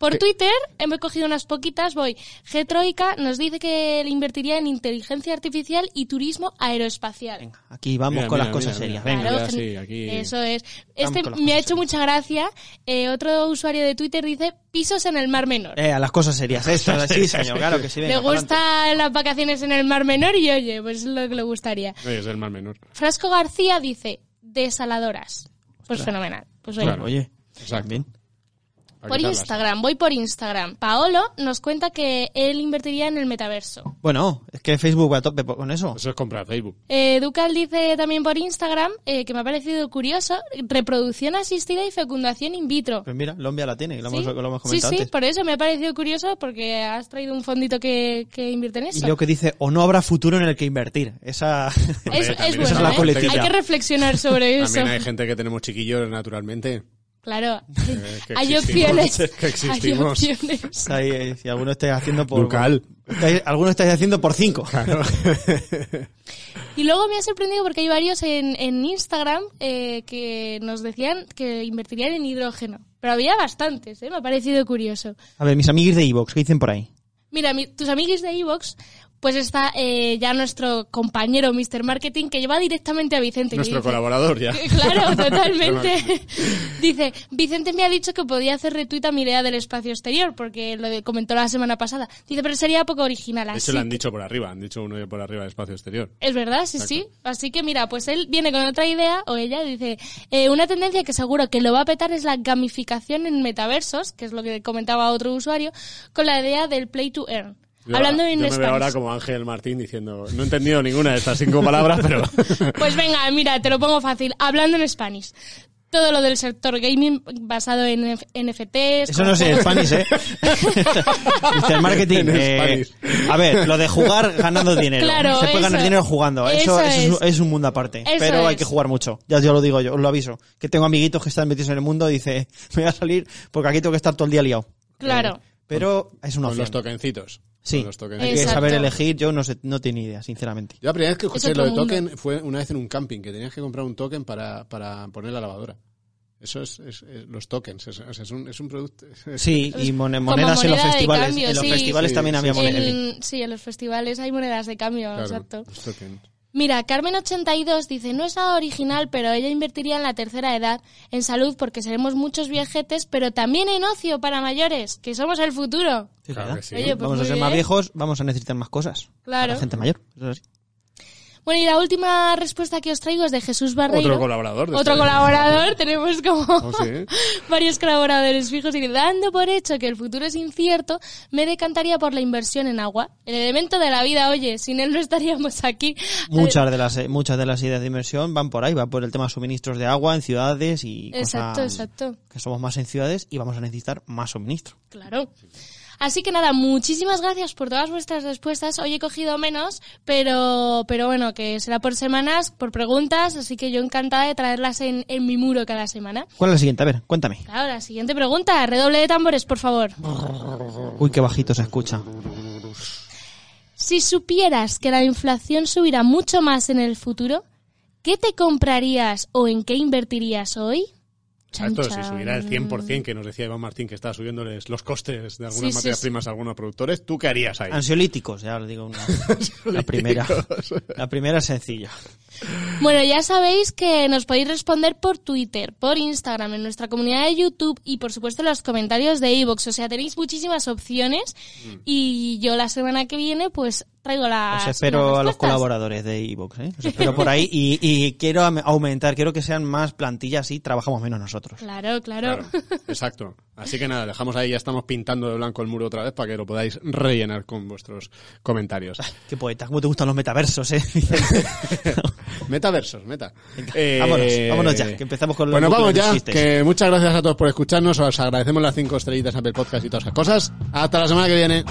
Speaker 3: Por Twitter hemos cogido unas poquitas, voy. G-Troika nos dice que le invertiría en inteligencia artificial y turismo aeroespacial.
Speaker 2: venga, aquí vamos
Speaker 1: Mira,
Speaker 2: con
Speaker 1: mira,
Speaker 2: las cosas
Speaker 1: mira,
Speaker 2: serias.
Speaker 1: mira.
Speaker 2: Venga,
Speaker 1: Claro.
Speaker 3: gen-
Speaker 1: sí, aquí-
Speaker 3: Eso es. Este me ha hecho mucha gracia. Eh, otro usuario de Twitter dice pisos en el Mar Menor.
Speaker 2: Eh, a las cosas serias, esto, sí, señor, claro que sí. Venga,
Speaker 3: le gustan las vacaciones en el Mar Menor y oye, pues es lo que le gustaría.
Speaker 1: Oye, es el más menor.
Speaker 3: Frasco García dice desaladoras. Pues fenomenal. Pues oye,
Speaker 1: Claro.
Speaker 2: Oye,
Speaker 1: Exacto.
Speaker 2: bien.
Speaker 1: ¿A
Speaker 3: por? Instagram, voy por Instagram. Paolo nos cuenta que él invertiría en el metaverso.
Speaker 2: Bueno, es que Facebook va a tope con eso.
Speaker 1: Eso es comprar Facebook.
Speaker 3: Eh, Ducal dice también por Instagram, eh, que me ha parecido curioso, reproducción asistida y fecundación in vitro.
Speaker 2: Pues mira, Lombia la tiene, lo,
Speaker 3: ¿Sí?
Speaker 2: hemos, lo hemos
Speaker 3: sí,
Speaker 2: comentado
Speaker 3: sí,
Speaker 2: antes.
Speaker 3: por eso me ha parecido curioso porque has traído un fondito que, que invierte en
Speaker 2: Y
Speaker 3: eso.
Speaker 2: luego que dice, o no habrá futuro en el que invertir. Esa...
Speaker 3: Es, es bueno,
Speaker 2: esa es la
Speaker 3: ¿eh? Hay que reflexionar sobre eso.
Speaker 1: También hay gente que tenemos chiquillos naturalmente.
Speaker 3: Claro,
Speaker 1: que
Speaker 3: hay opciones.
Speaker 1: que existimos.
Speaker 3: Hay opciones.
Speaker 2: Ahí, eh, si alguno estáis haciendo por...
Speaker 1: Ducal.
Speaker 2: Estáis- alguno estáis haciendo por cinco.
Speaker 1: Claro.
Speaker 3: Y luego me ha sorprendido porque hay varios en, en Instagram eh, que nos decían que invertirían en hidrógeno. Pero había bastantes, ¿eh? me ha parecido curioso.
Speaker 2: A ver, mis amiguis de Evox, ¿qué dicen por ahí?
Speaker 3: Mira, mi- tus amiguis de Evox, pues está eh, ya nuestro compañero Mr. Marketing que lleva directamente a Vicente.
Speaker 1: Nuestro
Speaker 3: dice-
Speaker 1: colaborador ya.
Speaker 3: Claro, totalmente. Dice, Vicente me ha dicho que podía hacer retweet a mi idea del espacio exterior, porque lo comentó la semana pasada. Dice, pero sería poco original.
Speaker 1: De
Speaker 3: Así
Speaker 1: hecho, lo han
Speaker 3: que-
Speaker 1: dicho por arriba. Han dicho uno por arriba de espacio exterior.
Speaker 3: Es verdad, sí, sí. Así que mira, pues él viene con otra idea, o ella dice, eh, una tendencia que seguro que lo va a petar es la gamificación en metaversos, que es lo que comentaba otro usuario, con la idea del play to earn.
Speaker 1: Yo,
Speaker 3: Hablando
Speaker 1: yo
Speaker 3: en
Speaker 1: me veo
Speaker 3: Spanish.
Speaker 1: ahora como Ángel Martín diciendo, no he entendido ninguna de estas cinco palabras, pero...
Speaker 3: Pues venga, mira, te lo pongo fácil. Hablando en Spanish. Todo lo del sector gaming basado en F- NFTs.
Speaker 2: Eso no sé, Spanish, ¿eh? Mr. Marketing.
Speaker 1: En
Speaker 2: eh, a ver, lo de jugar ganando dinero.
Speaker 3: Claro,
Speaker 2: Se puede ganar dinero jugando. Eso,
Speaker 3: Eso
Speaker 2: eso es, un mundo aparte. Pero hay
Speaker 3: es.
Speaker 2: que jugar mucho. Ya yo lo digo yo, os lo aviso. Que tengo amiguitos que están metidos en el mundo y dice, me voy a salir porque aquí tengo que estar todo el día liado.
Speaker 3: Claro.
Speaker 2: Pero es una
Speaker 1: Con los tokencitos.
Speaker 2: Sí, hay que
Speaker 3: Exacto.
Speaker 2: saber elegir. Yo no sé, no tengo ni idea, sinceramente.
Speaker 1: Yo la primera vez que escuché lo de
Speaker 3: mundo.
Speaker 1: token fue una vez en un camping, que tenías que comprar un token para, para poner la lavadora. Eso es, es- es- los tokens, es, o sea, es un, es un producto...
Speaker 2: Sí, y monedas en los festivales.
Speaker 3: cambio,
Speaker 2: en los
Speaker 3: sí.
Speaker 2: festivales
Speaker 1: Sí,
Speaker 2: también
Speaker 1: sí,
Speaker 2: había monedas.
Speaker 3: Sí, en los festivales hay monedas de cambio,
Speaker 1: claro,
Speaker 3: exacto.
Speaker 1: los tokens.
Speaker 3: Mira, Carmen82 dice, no es nada original, pero ella invertiría en la tercera edad, en salud, porque seremos muchos viejetes, pero también en ocio para mayores, que somos el futuro.
Speaker 2: Sí,
Speaker 1: Claro que sí.
Speaker 3: Oye, pues
Speaker 2: vamos a ser más viejos, vamos a necesitar más cosas.
Speaker 3: Claro.
Speaker 2: Para gente mayor. Eso sí.
Speaker 3: Bueno, y la última respuesta que os traigo es de Jesús Barreiro.
Speaker 1: Otro colaborador. de
Speaker 3: Otro
Speaker 1: este-
Speaker 3: colaborador, tenemos como
Speaker 1: Oh, sí.
Speaker 3: varios colaboradores fijos y dando por hecho que el futuro es incierto, me decantaría por la inversión en agua. El elemento de la vida, oye, sin él no estaríamos aquí.
Speaker 2: Muchas de las eh, muchas de las ideas de inversión van por ahí, van por el tema de suministros de agua en ciudades y
Speaker 3: Exacto,
Speaker 2: cosas
Speaker 3: exacto.
Speaker 2: que somos más en ciudades y vamos a necesitar más suministro.
Speaker 3: Claro. Así que nada, muchísimas gracias por todas vuestras respuestas. Hoy he cogido menos, pero, pero bueno, que será por semanas, por preguntas, así que yo encantada de traerlas en, en mi muro cada semana.
Speaker 2: ¿Cuál es la siguiente? A ver, cuéntame.
Speaker 3: Claro, la siguiente pregunta, redoble de tambores, por favor.
Speaker 2: Uy, qué bajito se escucha.
Speaker 3: Si supieras que la inflación subirá mucho más en el futuro, ¿qué te comprarías o en qué invertirías hoy?
Speaker 1: Exacto, si subiera el 100% que nos decía Iván Martín que estaba subiéndoles los costes de algunas
Speaker 3: Sí,
Speaker 1: materias
Speaker 3: sí.
Speaker 1: primas a algunos productores, ¿tú qué harías ahí?
Speaker 2: Ansiolíticos, ya os digo una. La primera. La primera es sencilla.
Speaker 3: Bueno, ya sabéis que nos podéis responder por Twitter, por Instagram, en nuestra comunidad de YouTube y por supuesto en los comentarios de iVoox. O sea, tenéis muchísimas opciones
Speaker 1: Mm.
Speaker 3: y yo la semana que viene pues traigo las.
Speaker 2: Os espero
Speaker 3: las
Speaker 2: a los colaboradores de iVoox, ¿eh? Os espero por ahí y, y quiero aumentar, quiero que sean más plantillas y trabajamos menos nosotros.
Speaker 3: Claro, claro.
Speaker 1: Claro, exacto. Así que nada, dejamos ahí, ya estamos pintando de blanco el muro otra vez para que lo podáis rellenar con vuestros comentarios.
Speaker 2: Qué poeta, cómo te gustan los metaversos, ¿eh?
Speaker 1: Metaversos, meta.
Speaker 2: vámonos, vámonos ya, que empezamos con los
Speaker 1: Bueno, vamos ya,
Speaker 2: chistes.
Speaker 1: que muchas gracias a todos por escucharnos, os agradecemos las cinco estrellitas en Apple Podcast y todas esas cosas. Hasta la semana que viene.